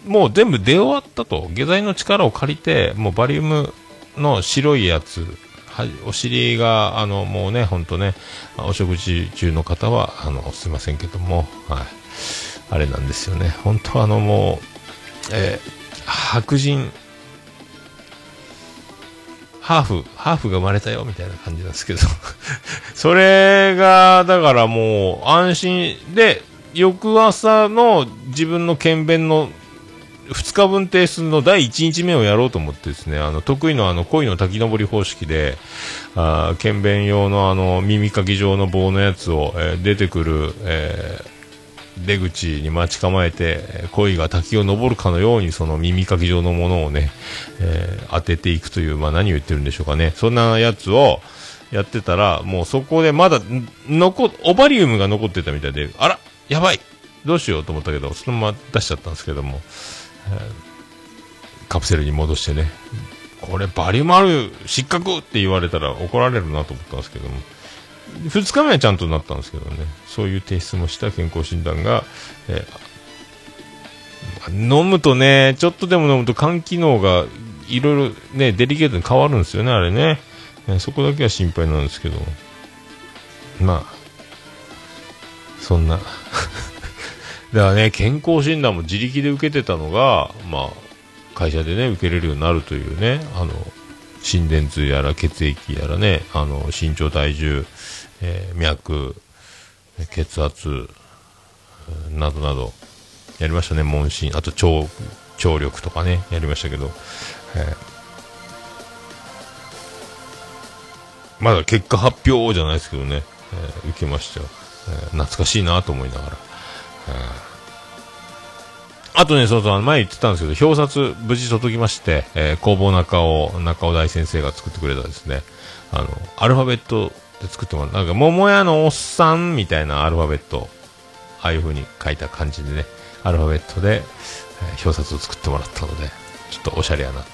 もう全部出終わったと。下剤の力を借りて、もうバリウムの白いやつ、はい、お尻が、あの、もうね、ほんとね、お食事中の方は、あの、すいませんけども、はい。あれなんですよね。本当あの、もう、えー白人、ハーフ、ハーフが生まれたよ、みたいな感じなんですけど。それが、だからもう、安心で、翌朝の自分の検便の2日分提出の第1日目をやろうと思ってですね、あの、得意のあの、恋の滝登り方式で、あー検便用のあの、耳かき状の棒のやつを、えー出てくる、えー出口に待ち構えて、恋が滝を登るかのようにその耳かき状のものをね、えー当てていくという、まあ何を言ってるんでしょうかね。そんなやつをやってたら、もうそこでまだ、残、オバリウムが残ってたみたいで、あらやばいどうしようと思ったけど、そのまま出しちゃったんですけども、カプセルに戻してね、これバリウムある失格って言われたら怒られるなと思ったんですけども、2日目はちゃんとなったんですけどね、そういう提出もした健康診断が、えー飲むとね、ちょっとでも飲むと肝機能がいろいろね、デリケートに変わるんですよね、あれね。ねそこだけは心配なんですけど、まあ、そんな。だからね、健康診断も自力で受けてたのが、まあ、会社でね、受けれるようになるというね、あの、心電図やら血液やらね、あの、身長体重、えー脈、血圧、などなど、やりましたね、問診。あと、聴、聴力とかね、やりましたけど、えーまだ結果発表じゃないですけどね、えー受けましたよ、えー懐かしいなと思いながら。あとね、そうそう、前言ってたんですけど、表札無事届きまして、えー工房中尾、中尾大先生が作ってくれたですね、あの、アルファベットで作ってもらった、なんか、桃屋のおっさんみたいなアルファベット、ああいう風に書いた感じでね、アルファベットで、えー表札を作ってもらったので、ちょっとおしゃれやなと。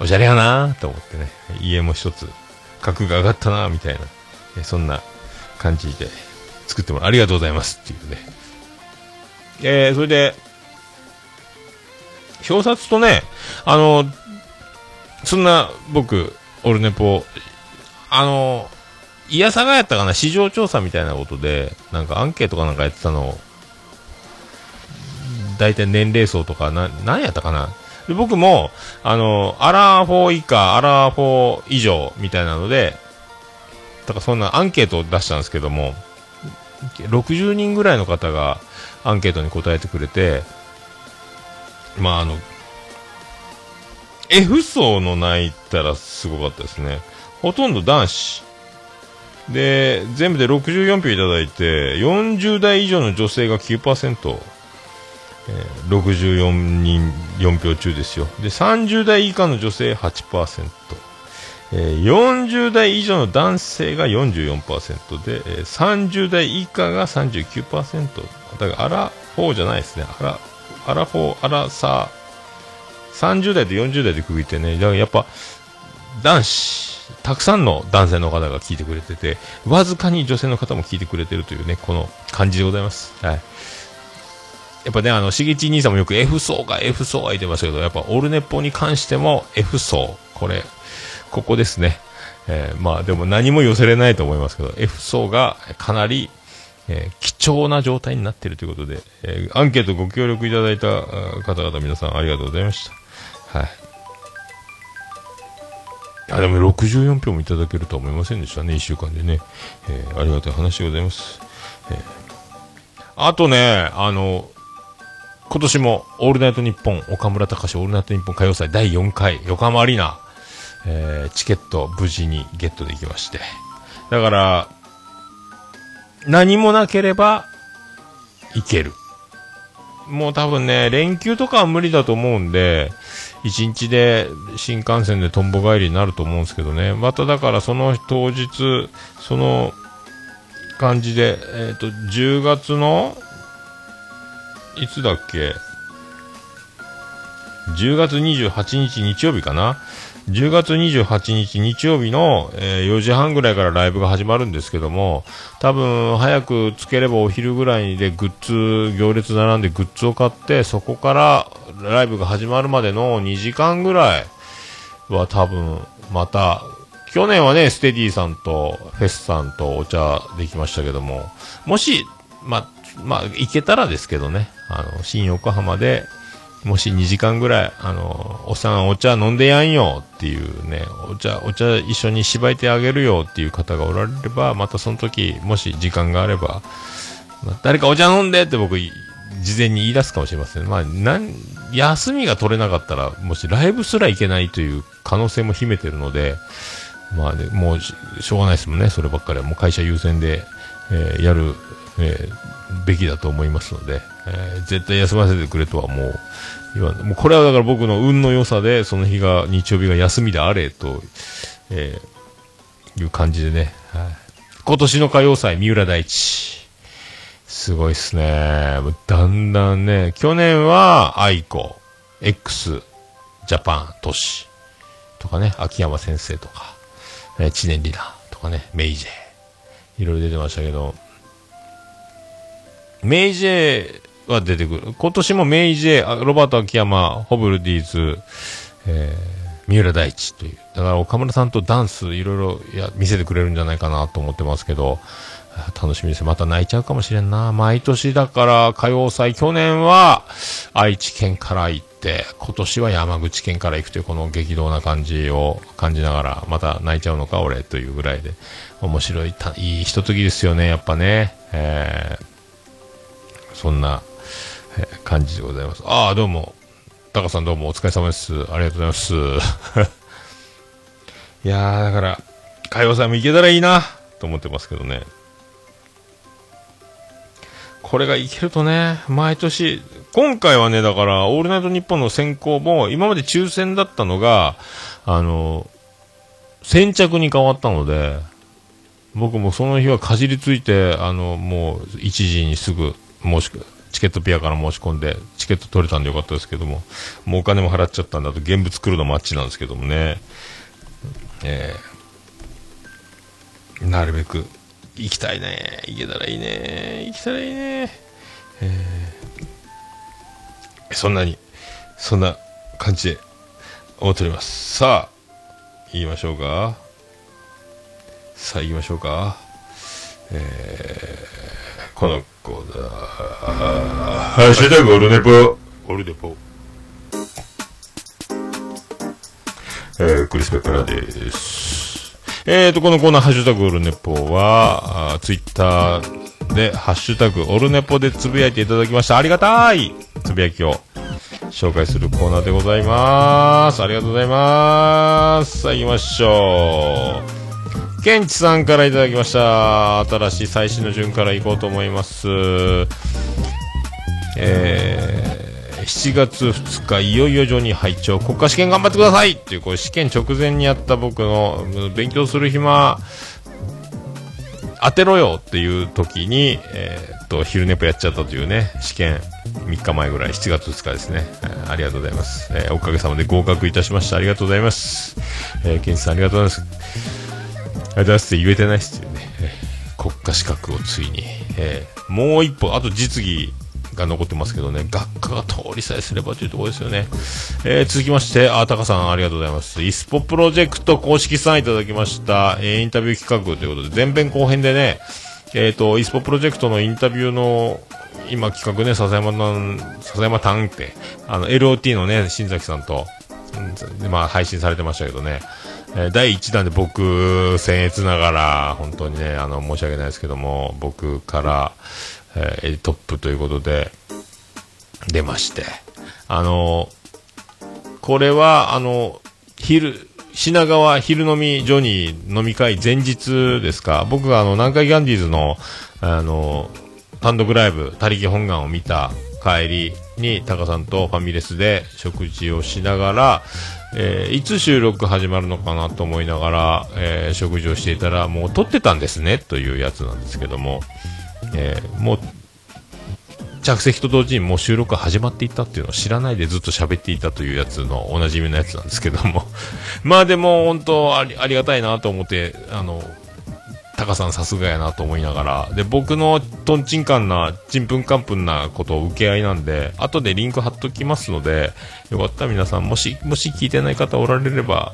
おしゃれやなと思ってね、家も一つ、格が上がったなみたいな、えーそんな感じで作ってもらう。ありがとうございますっていうね。えー、それで、表札とね、あの、そんな僕、オルネポ、あの、いやさがやったかな、市場調査みたいなことで、なんかアンケートかなんかやってたの、大体年齢層とか、な、何やったかな。で僕も、あの、アラー4以下、アラー4以上みたいなので、だからそんなアンケートを出したんですけども、60人ぐらいの方がアンケートに答えてくれて、まああの、F 層の泣いたらすごかったですね。ほとんど男子。で、全部で64票いただいて、40代以上の女性が9%、えー64人4票中ですよ。で、30代以下の女性8%、え40代以上の男性が44%で、え30代以下が39%。だから、アラフォーじゃないですね。アラ、アラフォー、アラサー、30代と40代で区切ってね、だからやっぱ、男子、たくさんの男性の方が聞いてくれてて、わずかに女性の方も聞いてくれてるというね、この感じでございます。はい。やっぱね、あの、しげち兄さんもよく F 層が F 層は言ってましたけど、やっぱオルネポに関しても F 層、これ、ここですね。えーまあでも何も寄せれないと思いますけど、F 層がかなり、えー貴重な状態になっているということで、えーアンケートご協力いただいた方々皆さんありがとうございました。はい。あ、でも64票もいただけるとは思いませんでしたね、1週間でね。えーありがたい話でございます。えーあとね、あの、今年も、オールナイトニッポン、岡村隆史オールナイトニッポン歌謡祭第4回、横浜アリーナ、えーチケット無事にゲットできまして。だから、何もなければ、いける。もう多分ね、連休とかは無理だと思うんで、一日で新幹線でとんぼ帰りになると思うんですけどね。まただからその当日、その感じで、えっ、と、10月の、いつだっけ？10月28日日曜日かな？10月28日日曜日の、えー4時半ぐらいからライブが始まるんですけども、多分早くつければお昼ぐらいでグッズ、行列並んでグッズを買って、そこからライブが始まるまでの2時間ぐらいは多分また、去年はね、ステディさんとフェスさんとお茶できましたけども、もし、ま、まあ、行けたらですけどね、あの、新横浜で、もし2時間ぐらい、あの、おっさんお茶飲んでやんよっていうね、お茶、お茶一緒にしばいてあげるよっていう方がおられれば、またその時、もし時間があれば、まあ誰かお茶飲んでって僕、事前に言い出すかもしれません。まあ、なん、休みが取れなかったら、もしライブすら行けないという可能性も秘めてるので、まあね、もうししょうがないですもんね、そればっかりは。もう会社優先で、えーやる、えーべきだと思いますので、えー絶対休ませてくれとはもう言わん。もうこれはだから僕の運の良さで、その日が、日曜日が休みであれと、えーいう感じでね、はい。今年の歌謡祭、三浦大知。すごいっすね。だんだんね、去年は、愛子、X、ジャパン、都市とかね、秋山先生とか、えー知念里奈とかね、メイジェいろいろ出てましたけど、メイジェは出てくる。今年もメイジェ、あロバート秋山、ホブルディーズ、えー三浦大知という。だから岡村さんとダンスいろいろや見せてくれるんじゃないかなと思ってますけど、楽しみです。また泣いちゃうかもしれんな。毎年だから歌謡祭、去年は愛知県から行って、今年は山口県から行くというこの激動な感じを感じながら、また泣いちゃうのか俺というぐらいで、面白い、いいひとときですよね、やっぱね。えーそんな、感じでございます。ああ、どうも。タカさんどうもお疲れ様です。ありがとうございます。いやー、だから、歌謡祭も行けたらいいな、と思ってますけどね。これがいけるとね、毎年、今回はね、だから、オールナイトニッポンの選考も、今まで抽選だったのが、あの、先着に変わったので、僕もその日はかじりついて、あの、もう、1時にすぐ申しくは、チケットピアから申し込んで、チケット取れたんでよかったですけども、もうお金も払っちゃったんだと、現物来るのもあっちなんですけどもね、えーなるべく、行きたいね。行けたらいいね。行きたらいいね。えーそんなに、そんな感じで思っております。さあ、言いましょうか。さあ、行きましょうか。えー、このコーナー、ハッシュタグオルネポ、オルネポ。えー、クリス・ペプラです。えーと、このコーナー、ハッシュタグオルネポは、ツイッターで、ハッシュタグオルネポでつぶやいていただきました。ありがたいつぶやきを紹介するコーナーでございます。ありがとうございます。さあ、行きましょう。ケンチさんからいただきました。新しい最新の順から行こうと思います。えー、7月2日、いよいよジョニー拝聴国家試験頑張ってくださいっていう、これ試験直前にやった僕の、勉強する暇、当てろよっていう時に、えーっと、昼寝ぽやっちゃったというね、試験3日前ぐらい、7月2日ですね。えーありがとうございます。えーおかげさまで合格いたしました。ありがとうございます。えー、ケンチさんありがとうございます。ありがとうございます。って言えてないっす。よね。国家資格をついに。えーもう一歩、あと実技が残ってます。けどね、学科が通りさえす。ればというところです。よね。えー続きまして、あ、タカさんありがとうございます。イスポプロジェクト公式さんいただきました、えーインタビュー企画ということで、前編後編でね、えっ、と、イスポプロジェクトのインタビューの、今企画ね、笹山さん、笹山タンって、あの、LOT のね、新崎さんと、まあ、配信されてましたけどね、えー第1弾で僕、僭越ながら、本当にね、あの、申し訳ないですけども、僕から、えートップということで、出まして、あの、これは、あの、昼、品川昼飲みジョニー飲み会前日ですか、僕があの、南海ギャンディーズの、あの、単独ライブ、他力本願を見た帰りに、タカさんとファミレスで食事をしながら、えーいつ収録始まるのかなと思いながら、えー食事をしていたら、もう撮ってたんですね、というやつなんですけども、えーもう、着席と同時にもう収録始まっていたっていうのを知らないでずっと喋っていたというやつのおなじみのやつなんですけども。まあでも本当ありありがたいなと思ってあのタカさんさすがやなと思いながら、で、僕のトンチンカンな、ちんぷんかんぷんなことを受け合いなんで、後でリンク貼っときますので、よかったら皆さん、もし、もし聞いてない方おられれば、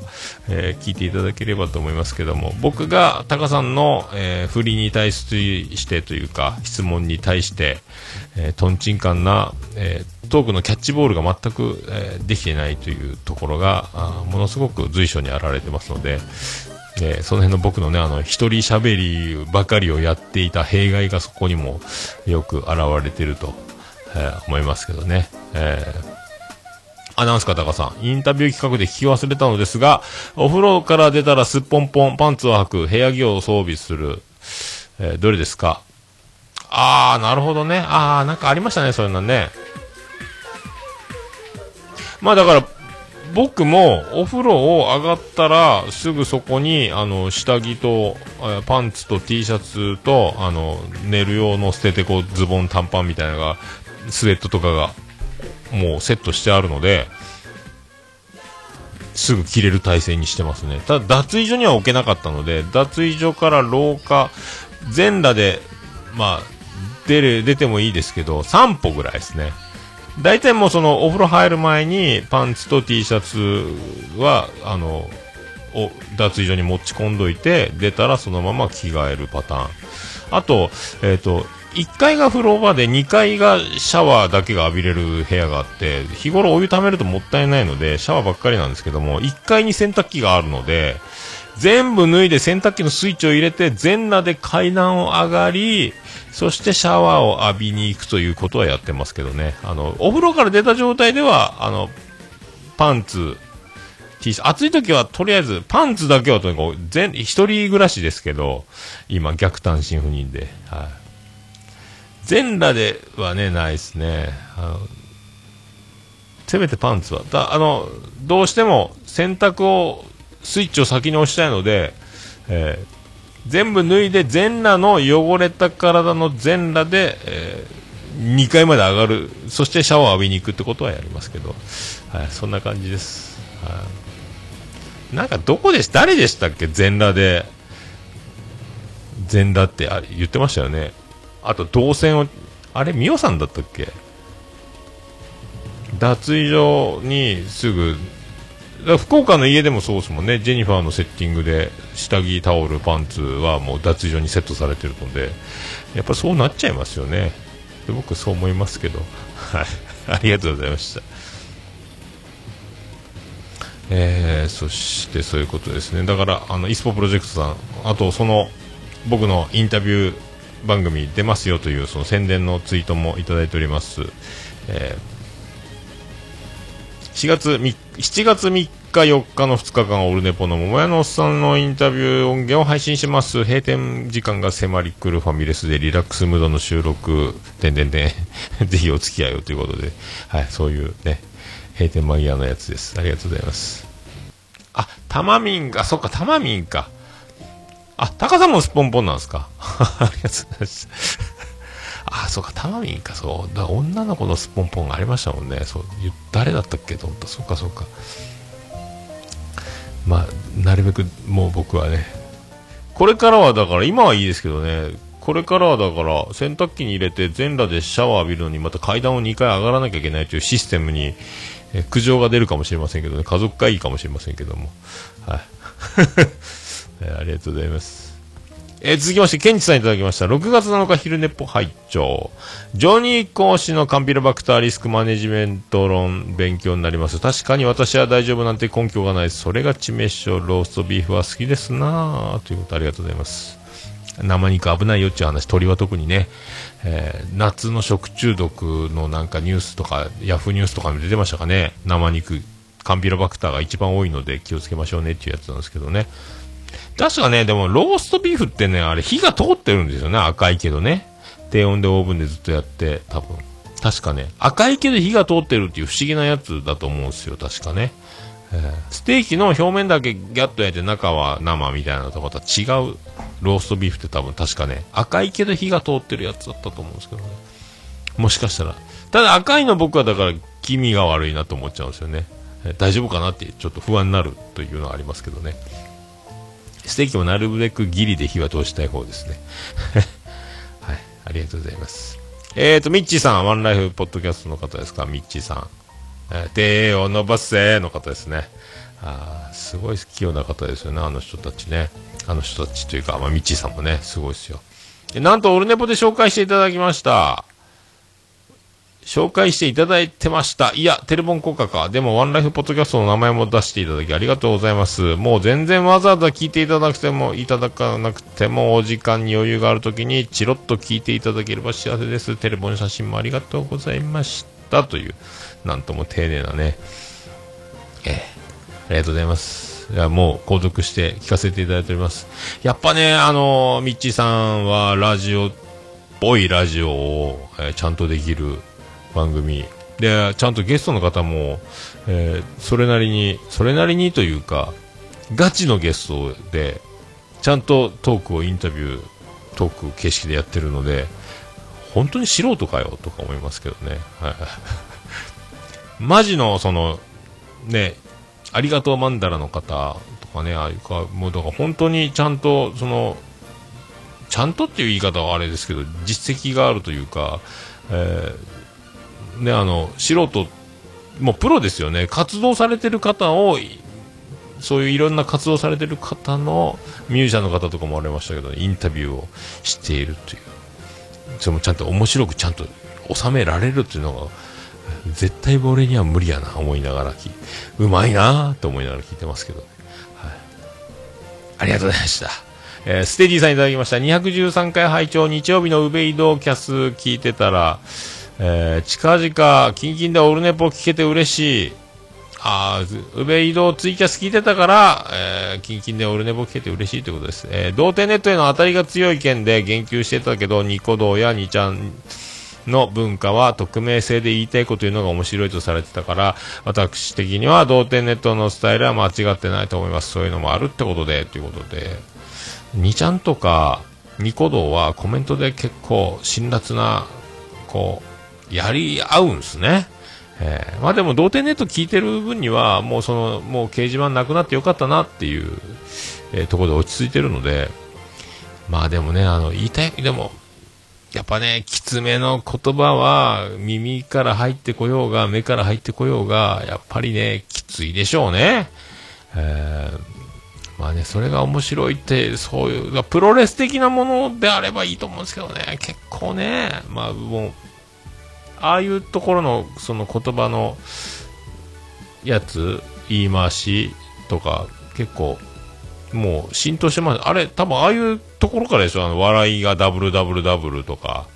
えー聞いていただければと思いますけども、僕がタカさんの、えー振りに対してというか、質問に対して、えートンチンカンな、えートークのキャッチボールが全く、えーできてないというところが、ものすごく随所に現れてますので、えーその辺の僕のね、あの、一人喋りばかりをやっていた弊害がそこにもよく現れてると、えー思いますけどね。えーアナウンス方がさん、インタビュー企画で聞き忘れたのですが、お風呂から出たらすっぽんぽん、パンツを履く、部屋着を装備する、えーどれですか？あー、なるほどね。あー、なんかありましたね、そういうのね。まあだから、僕もお風呂を上がったらすぐそこにあの下着とパンツと T シャツとあの寝る用の捨ててこうズボン短パンみたいなのがスウェットとかがもうセットしてあるのですぐ着れる体勢にしてますね。ただ脱衣所には置けなかったので脱衣所から廊下全裸でまあ出れ出てもいいですけど3歩ぐらいですね。大体もうそのお風呂入る前にパンツと T シャツはあのお脱衣所に持ち込んどいて出たらそのまま着替えるパターン。あと,、えっと1階が風呂場で2階がシャワーだけが浴びれる部屋があって日頃お湯ためるともったいないのでシャワーばっかりなんですけども1階に洗濯機があるので全部脱いで洗濯機のスイッチを入れて全裸で階段を上がりそしてシャワーを浴びに行くということはやってますけどね。あのお風呂から出た状態ではあのパンツ T シャツ暑い時はとりあえずパンツだけはとにかく全一人暮らしですけど今逆単身赴任で、はい、全裸ではねないですね。あのせめてパンツは。だあのどうしても洗濯をスイッチを先に押したいので、えー全部脱いで全裸の汚れた体の全裸で、え2階まで上がる。そしてシャワーを浴びに行くってことはやりますけど、はい、そんな感じです、はい、なんかどこで誰でしたっけ？全裸で。全裸ってあ言ってましたよね。あと動線をあれミオさんだったっけ？脱衣所にすぐ福岡の家でもそうですもんね。ジェニファーのセッティングで下着タオルパンツはもう脱衣所にセットされてるので。やっぱそうなっちゃいますよね。で僕そう思いますけど。はい。ありがとうございました。えー、そしてそういうことですね。だからあのイスポプロジェクトさんあとその僕のインタビュー番組出ますよというその宣伝のツイートもいただいております、えー4月3 7月3日4日の2日間オルネポの桃屋のおっさんのインタビュー音源を配信します。閉店時間が迫り来るファミレスでリラックスムードの収録てんてんてん。ぜひお付き合いをということで、はい、そういうね閉店間際のやつです。ありがとうございますあタマミンが。そっかタマミンか。あ高さもスポンポンなんですか。ありがとうございます。あ、そうか、タマミンか、そう。だ女の子のスポンポンがありましたもんね。そう。誰だったっけ？と思った。そうか、そうか。まあ、なるべく、もう僕はね。これからは、だから、今はいいですけどね。これからは、だから、洗濯機に入れて、全裸でシャワー浴びるのに、また階段を2回上がらなきゃいけないというシステムに、え苦情が出るかもしれませんけどね。家族会議かもしれませんけども。はい。えありがとうございます。えー続きまして、ケンチさんいただきました。6月7日昼寝っぽ拝聴ジョニー講師のカンピロバクターリスクマネジメント論勉強になります。確かに私は大丈夫なんて根拠がない。それが致命傷、ローストビーフは好きですなぁ。ということありがとうございます。生肉危ないよっていう話、鳥は特にね、えー夏の食中毒のなんかニュースとか、ヤフーニュースとかに出てましたかね。生肉、カンピロバクターが一番多いので気をつけましょうねっていうやつなんですけどね。確かね、でもローストビーフってね、あれ火が通ってるんですよね、赤いけどね。低温でオーブンでずっとやって、多分。確かね、赤いけど火が通ってるっていう不思議なやつだと思うんですよ、確かね。えーステーキの表面だけギャッと焼いて中は生みたいなとことは違うローストビーフって多分確かね、赤いけど火が通ってるやつだったと思うんですけどね。もしかしたら。ただ赤いの僕はだから気味が悪いなと思っちゃうんですよね。え大丈夫かなってちょっと不安になるというのはありますけどね。ステーキもなるべくギリで火は通したい方ですね。はい。ありがとうございます。えーと、ミッチーさん、ワンライフポッドキャストの方ですか、ミッチーさん。えー手を伸ばせの方ですね。あーすごい器用な方ですよね、あの人たちね。あの人たちというか、まあ、ミッチーさんもね、すごいですよ。なんと、オルネポで紹介していただきました。紹介していただいてました。いや、テレボン効果か。でも、ワンライフポッドキャストの名前も出していただきありがとうございます。もう全然わざわざ聞いていただくても、いただかなくても、お時間に余裕があるときに、チロッと聞いていただければ幸せです。テレボン写真もありがとうございました。という、なんとも丁寧なね。ええありがとうございます。いや、もう、購読して聞かせていただいております。やっぱね、あの、ミッチーさんは、ラジオぽいラジオを、えーちゃんとできる番組。で、ちゃんとゲストの方も、えーそれなりに、それなりにというか、ガチのゲストで、ちゃんとトークをインタビュー、トーク形式でやってるので、本当に素人かよとか思いますけどね。はい。マジの、その、ね、ありがとうマンダラの方とかね、ああいうか、もうだから本当にちゃんと、その、ちゃんとっていう言い方はあれですけど、実績があるというか、えーね、あの、素人、もうプロですよね、活動されてる方を、そういういろんな活動されてる方のミュージシャンの方とかもありましたけど、インタビューをしているという、それもちゃんと面白くちゃんと収められるっていうのが、絶対俺には無理やな、思いながら聞いてうまいなと思いながら聞いてますけどね。はい。ありがとうございました。えーステディさんいただきました。213回拝聴日曜日のウベイドキャス聞いてたら、えー近々、キンキンでオルネポ聞けて嬉しい。あーウベイドツイキャス聞いてたから、えーキンキンでオルネポ聞けて嬉しいということです。えー童貞ネットへの当たりが強い件で言及してたけど、ニコ動やニちゃんの文化は匿名性で言いたいこと言うのが面白いとされてたから、私的には童貞ネットのスタイルは間違ってないと思います。そういうのもあるってことで、ということで。2ちゃんとかニコ動はコメントで結構辛辣な、こう、やり合うんすね。えーまあでも、童貞ネット聞いてる分には、もうその、もう掲示板なくなってよかったなっていう、えーところで落ち着いてるので、まあでもね、あの、言いたい、でも、やっぱね、きつめの言葉は、耳から入ってこようが、目から入ってこようが、やっぱりね、きついでしょうね。えーまあね、それが面白いって、そういう、プロレス的なものであればいいと思うんですけどね、結構ね、まあもう、ああいうところの、その言葉の、やつ、言い回しとか、結構、もう浸透してます。あれ、多分ああいうところからでしょ、あの、笑いがダブルダブルダブルとか、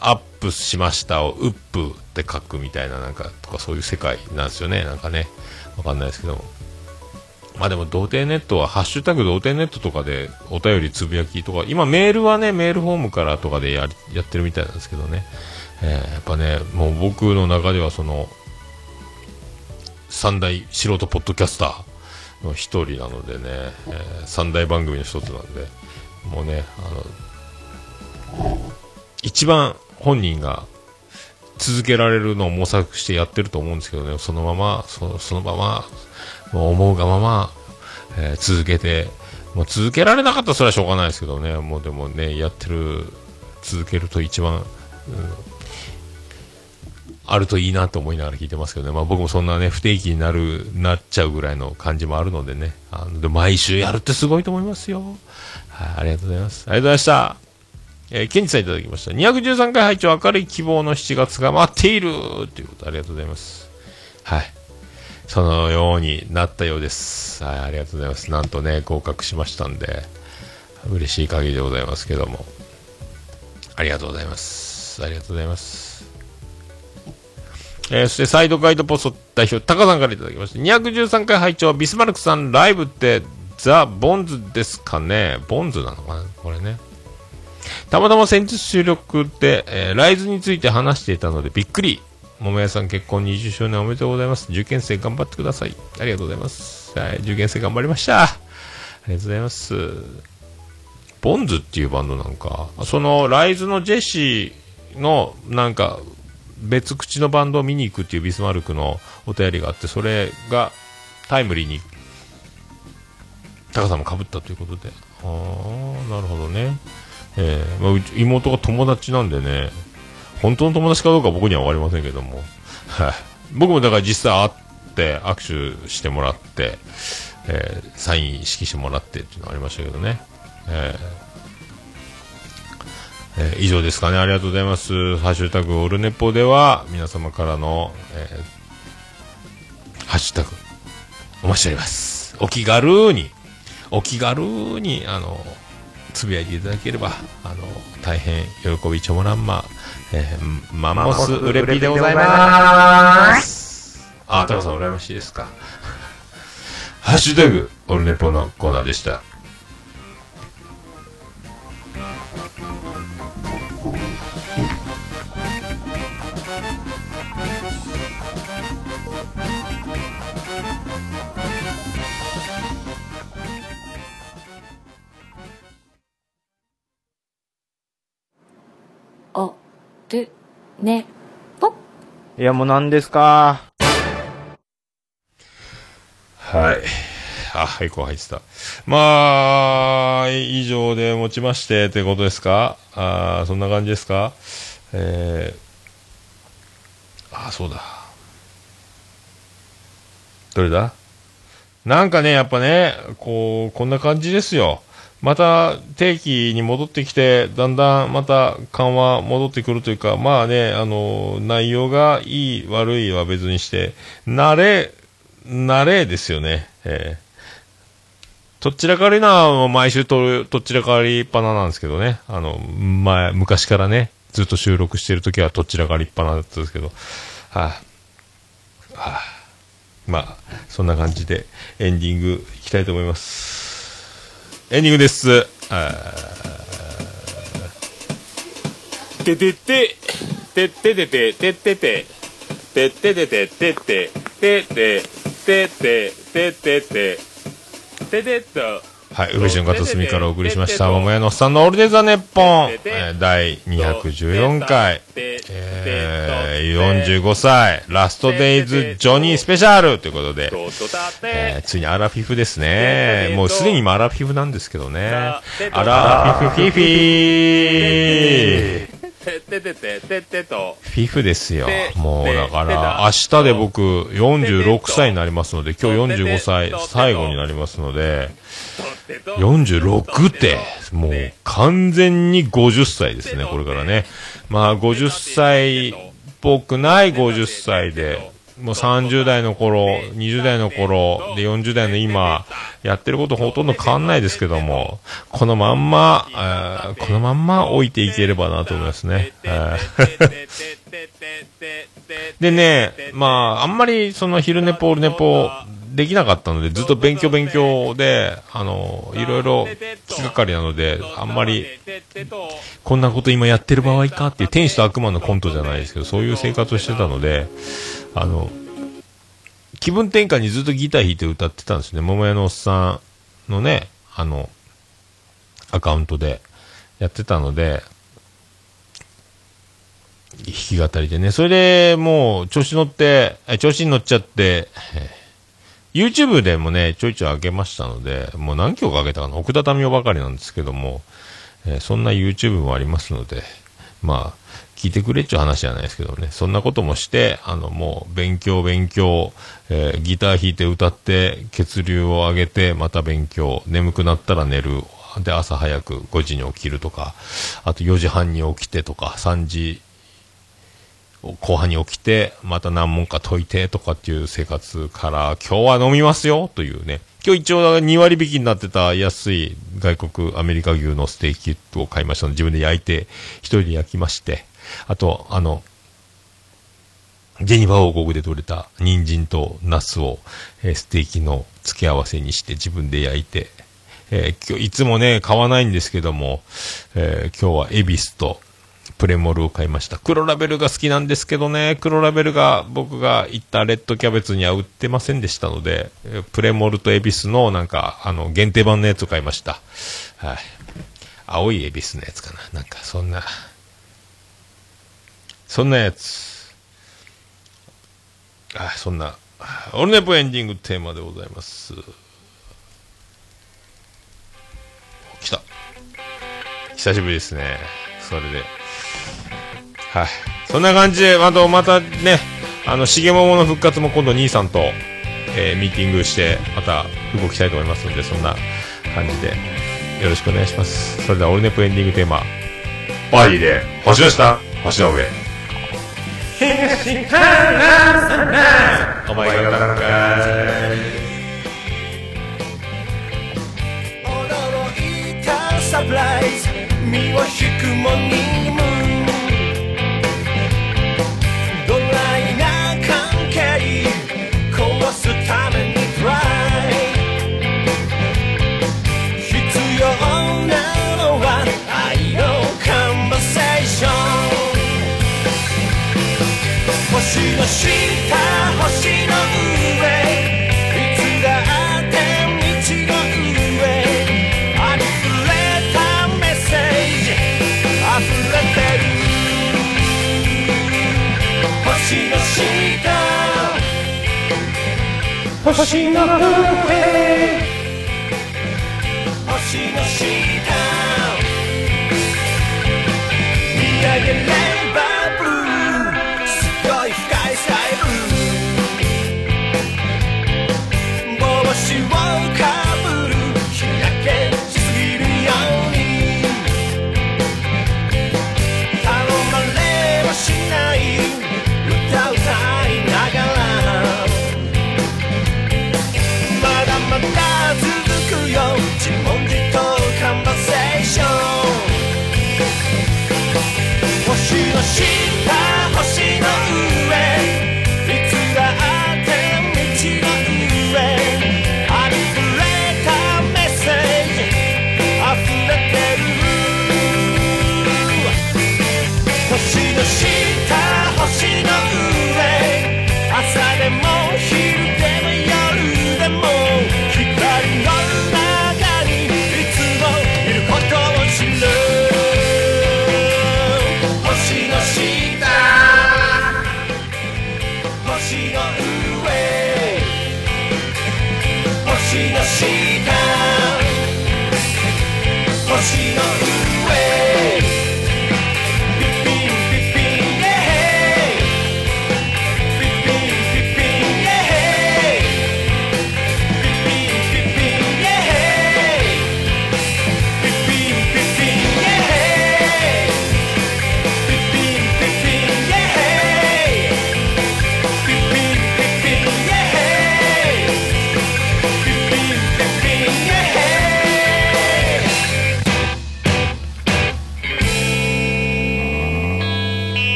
アップしましたをウップって書くみたいな、なんか、とかそういう世界なんですよね、なんかね。わかんないですけど。まあでも、童貞ネットは、ハッシュタグ童貞ネットとかでお便りつぶやきとか、今メールはね、メールフォームからとかでややってるみたいなんですけどね。えーやっぱね、もう僕の中ではその、三大素人ポッドキャスターの一人なのでね、えー三大番組の一つなんで、もうね、あの、一番本人が続けられるのを模索してやってると思うんですけどね、そのまま、そのまま、もう思うがまま、えー続けて、もう続けられなかったらそれはしょうがないですけどね、もうでもね、やってる、続けると一番、うんあるといいなと思いながら聞いてますけどね、まあ僕もそんなね、不定期になる、なっちゃうぐらいの感じもあるのでね、あので毎週やるってすごいと思いますよ。はい、ありがとうございます。ありがとうございました。えー、ケンチさんいただきました。213回拝聴明るい希望の7月が待っているということありがとうございます。はい。そのようになったようです。はい、ありがとうございます。なんとね、合格しましたんで、嬉しい限りでございますけども。ありがとうございます。ありがとうございます。えーそしてサイドガイドポスト代表、タカさんからいただきました。213回拝聴ビスマルクさんライブってザ・ボンズですかねボンズなのかなこれね。たまたま先日収録で、えーライズについて話していたのでびっくり。桃屋さん結婚20周年おめでとうございます。受験生頑張ってください。ありがとうございます。はい、受験生頑張りました。ありがとうございます。ボンズっていうバンドなんか、そのライズのジェシーの、なんか、別口のバンドを見に行くっていうビスマルクのお便りがあって、それがタイムリーに、タカさんも被ったということで。ああ、なるほどね。えーまあ、妹が友達なんでね、本当の友達かどうか僕には分かりませんけども、はい。僕もだから実際会って握手してもらって、えーサイン色紙もらってっていうのがありましたけどね。えーえー以上ですかね。ありがとうございます。ハッシュタグオルネポでは皆様からの、えーハッシュタグお待ちしております。お気軽に、お気軽に、あの、つぶやいていただければ、あの、大変喜びちょもらんま、えーマンモスウレピでございます。あ、タカさん羨ましいですか。ハッシュタグオルネポのコーナーでした。ね、ぽ。いや、もう何ですか？はい。あ、はい、こう入ってた。まあ、以上で持ちましてってことですか？あーそんな感じですか？えー、あ、そうだ。どれだ？なんかね、やっぱね、こう、こんな感じですよ。また定期に戻ってきて、だんだんまた緩和戻ってくるというか、まあね、あの、内容がいい悪いは別にして、慣れ、慣れですよね。えーとっちらかりな、毎週と、とっちらかりっぱななんですけどね。あの、前、昔からね、ずっと収録してるときはとっちらかりっぱなだったんですけど、はい、はあまあ、そんな感じでエンディングいきたいと思います。エンディングです。あててて、てっててて、てってて、てっててて、てって、てって、てて、ててて、ててっと。はい、宇部市の片隅からお送りしました、桃屋のおっさんのオールデザネッポン、えー第214回、えー、45歳、ラストデイズジョニースペシャルということで、えーついにアラフィフですね。もうすでに今アラフィフなんですけどね。アラフィフフィフィーてっててて、てと。フィフですよ。もうだから、明日で僕46歳になりますので、今日45歳最後になりますので、46って、もう完全に50歳ですね、これからね。まあ50歳っぽくない50歳で、もう30代の頃、20代の頃、で40代の今、やってることほとんど変わんないですけども、このまんま、えーこのまんま置いていければなと思いますね。でね、まあ、あんまりその昼寝ポールネポできなかったので、ずっと勉強勉強で、あの、いろいろ気がかりなので、あんまり、こんなこと今やってる場合かっていう天使と悪魔のコントじゃないですけど、そういう生活をしてたので、あの、気分転換にずっとギター弾いて歌ってたんですね。桃屋のおっさんのね、あの、アカウントでやってたので、弾き語りでね。それでもう調子乗って、調子に乗っちゃって、YouTube でもね、ちょいちょい上げましたので、もう何曲上げたかな奥田民生ばかりなんですけども、えーそんな YouTube もありますので、まあ、聞いてくれっちゅう話じゃないですけどね、そんなこともして、あの、もう、勉強、勉強、えーギター弾いて歌って、血流を上げて、また勉強、眠くなったら寝る、で、朝早く5時に起きるとか、あと4時半に起きてとか、3時後半に起きて、また何問か解いてとかっていう生活から、今日は飲みますよというね。今日一応2割引きになってた安い外国アメリカ牛のステーキを買いましたので、自分で焼いて、一人で焼きまして、あと、あの、ジェニファー王国で採れた人参とナスを、えーステーキの付け合わせにして自分で焼いて、えー今日いつもね、買わないんですけども、えー今日はエビスとプレモルを買いました。黒ラベルが好きなんですけどね、黒ラベルが僕が行ったレッドキャベツには売ってませんでしたので、えープレモルとエビスのなんか、あの、限定版のやつを買いました。はい。青いエビスのやつかな。なんかそんな、そんなやつ。あ、そんな、オルネポエンディングテーマでございます。来た。久しぶりですね。それで。はい。そんな感じで、あとまたね、あの、しげももの復活も今度兄さんと、えーミーティングして、また動きたいと思いますので、そんな感じで、よろしくお願いします。それでは、オルネポエンディングテーマ、バディで、星の下、星の上。お前がなんか驚いたサプライズ。身を引くもに。星の下星の上。いつだって道の上。あふれたメッセージ。溢れてる。星の下。星の上星の下。見上げれ星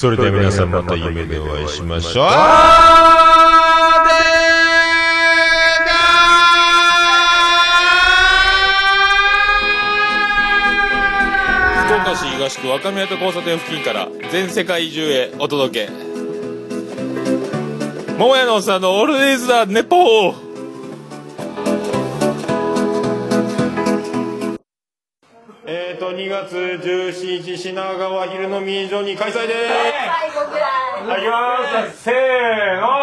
それでは皆さんまた夢でお会いしましょう。福岡市東区若宮と交差点付近から全世界中へお届け桃屋のおっさんのオールディーズだネポー日、品川昼のミージョに開催でーす。はい、行きます。せーの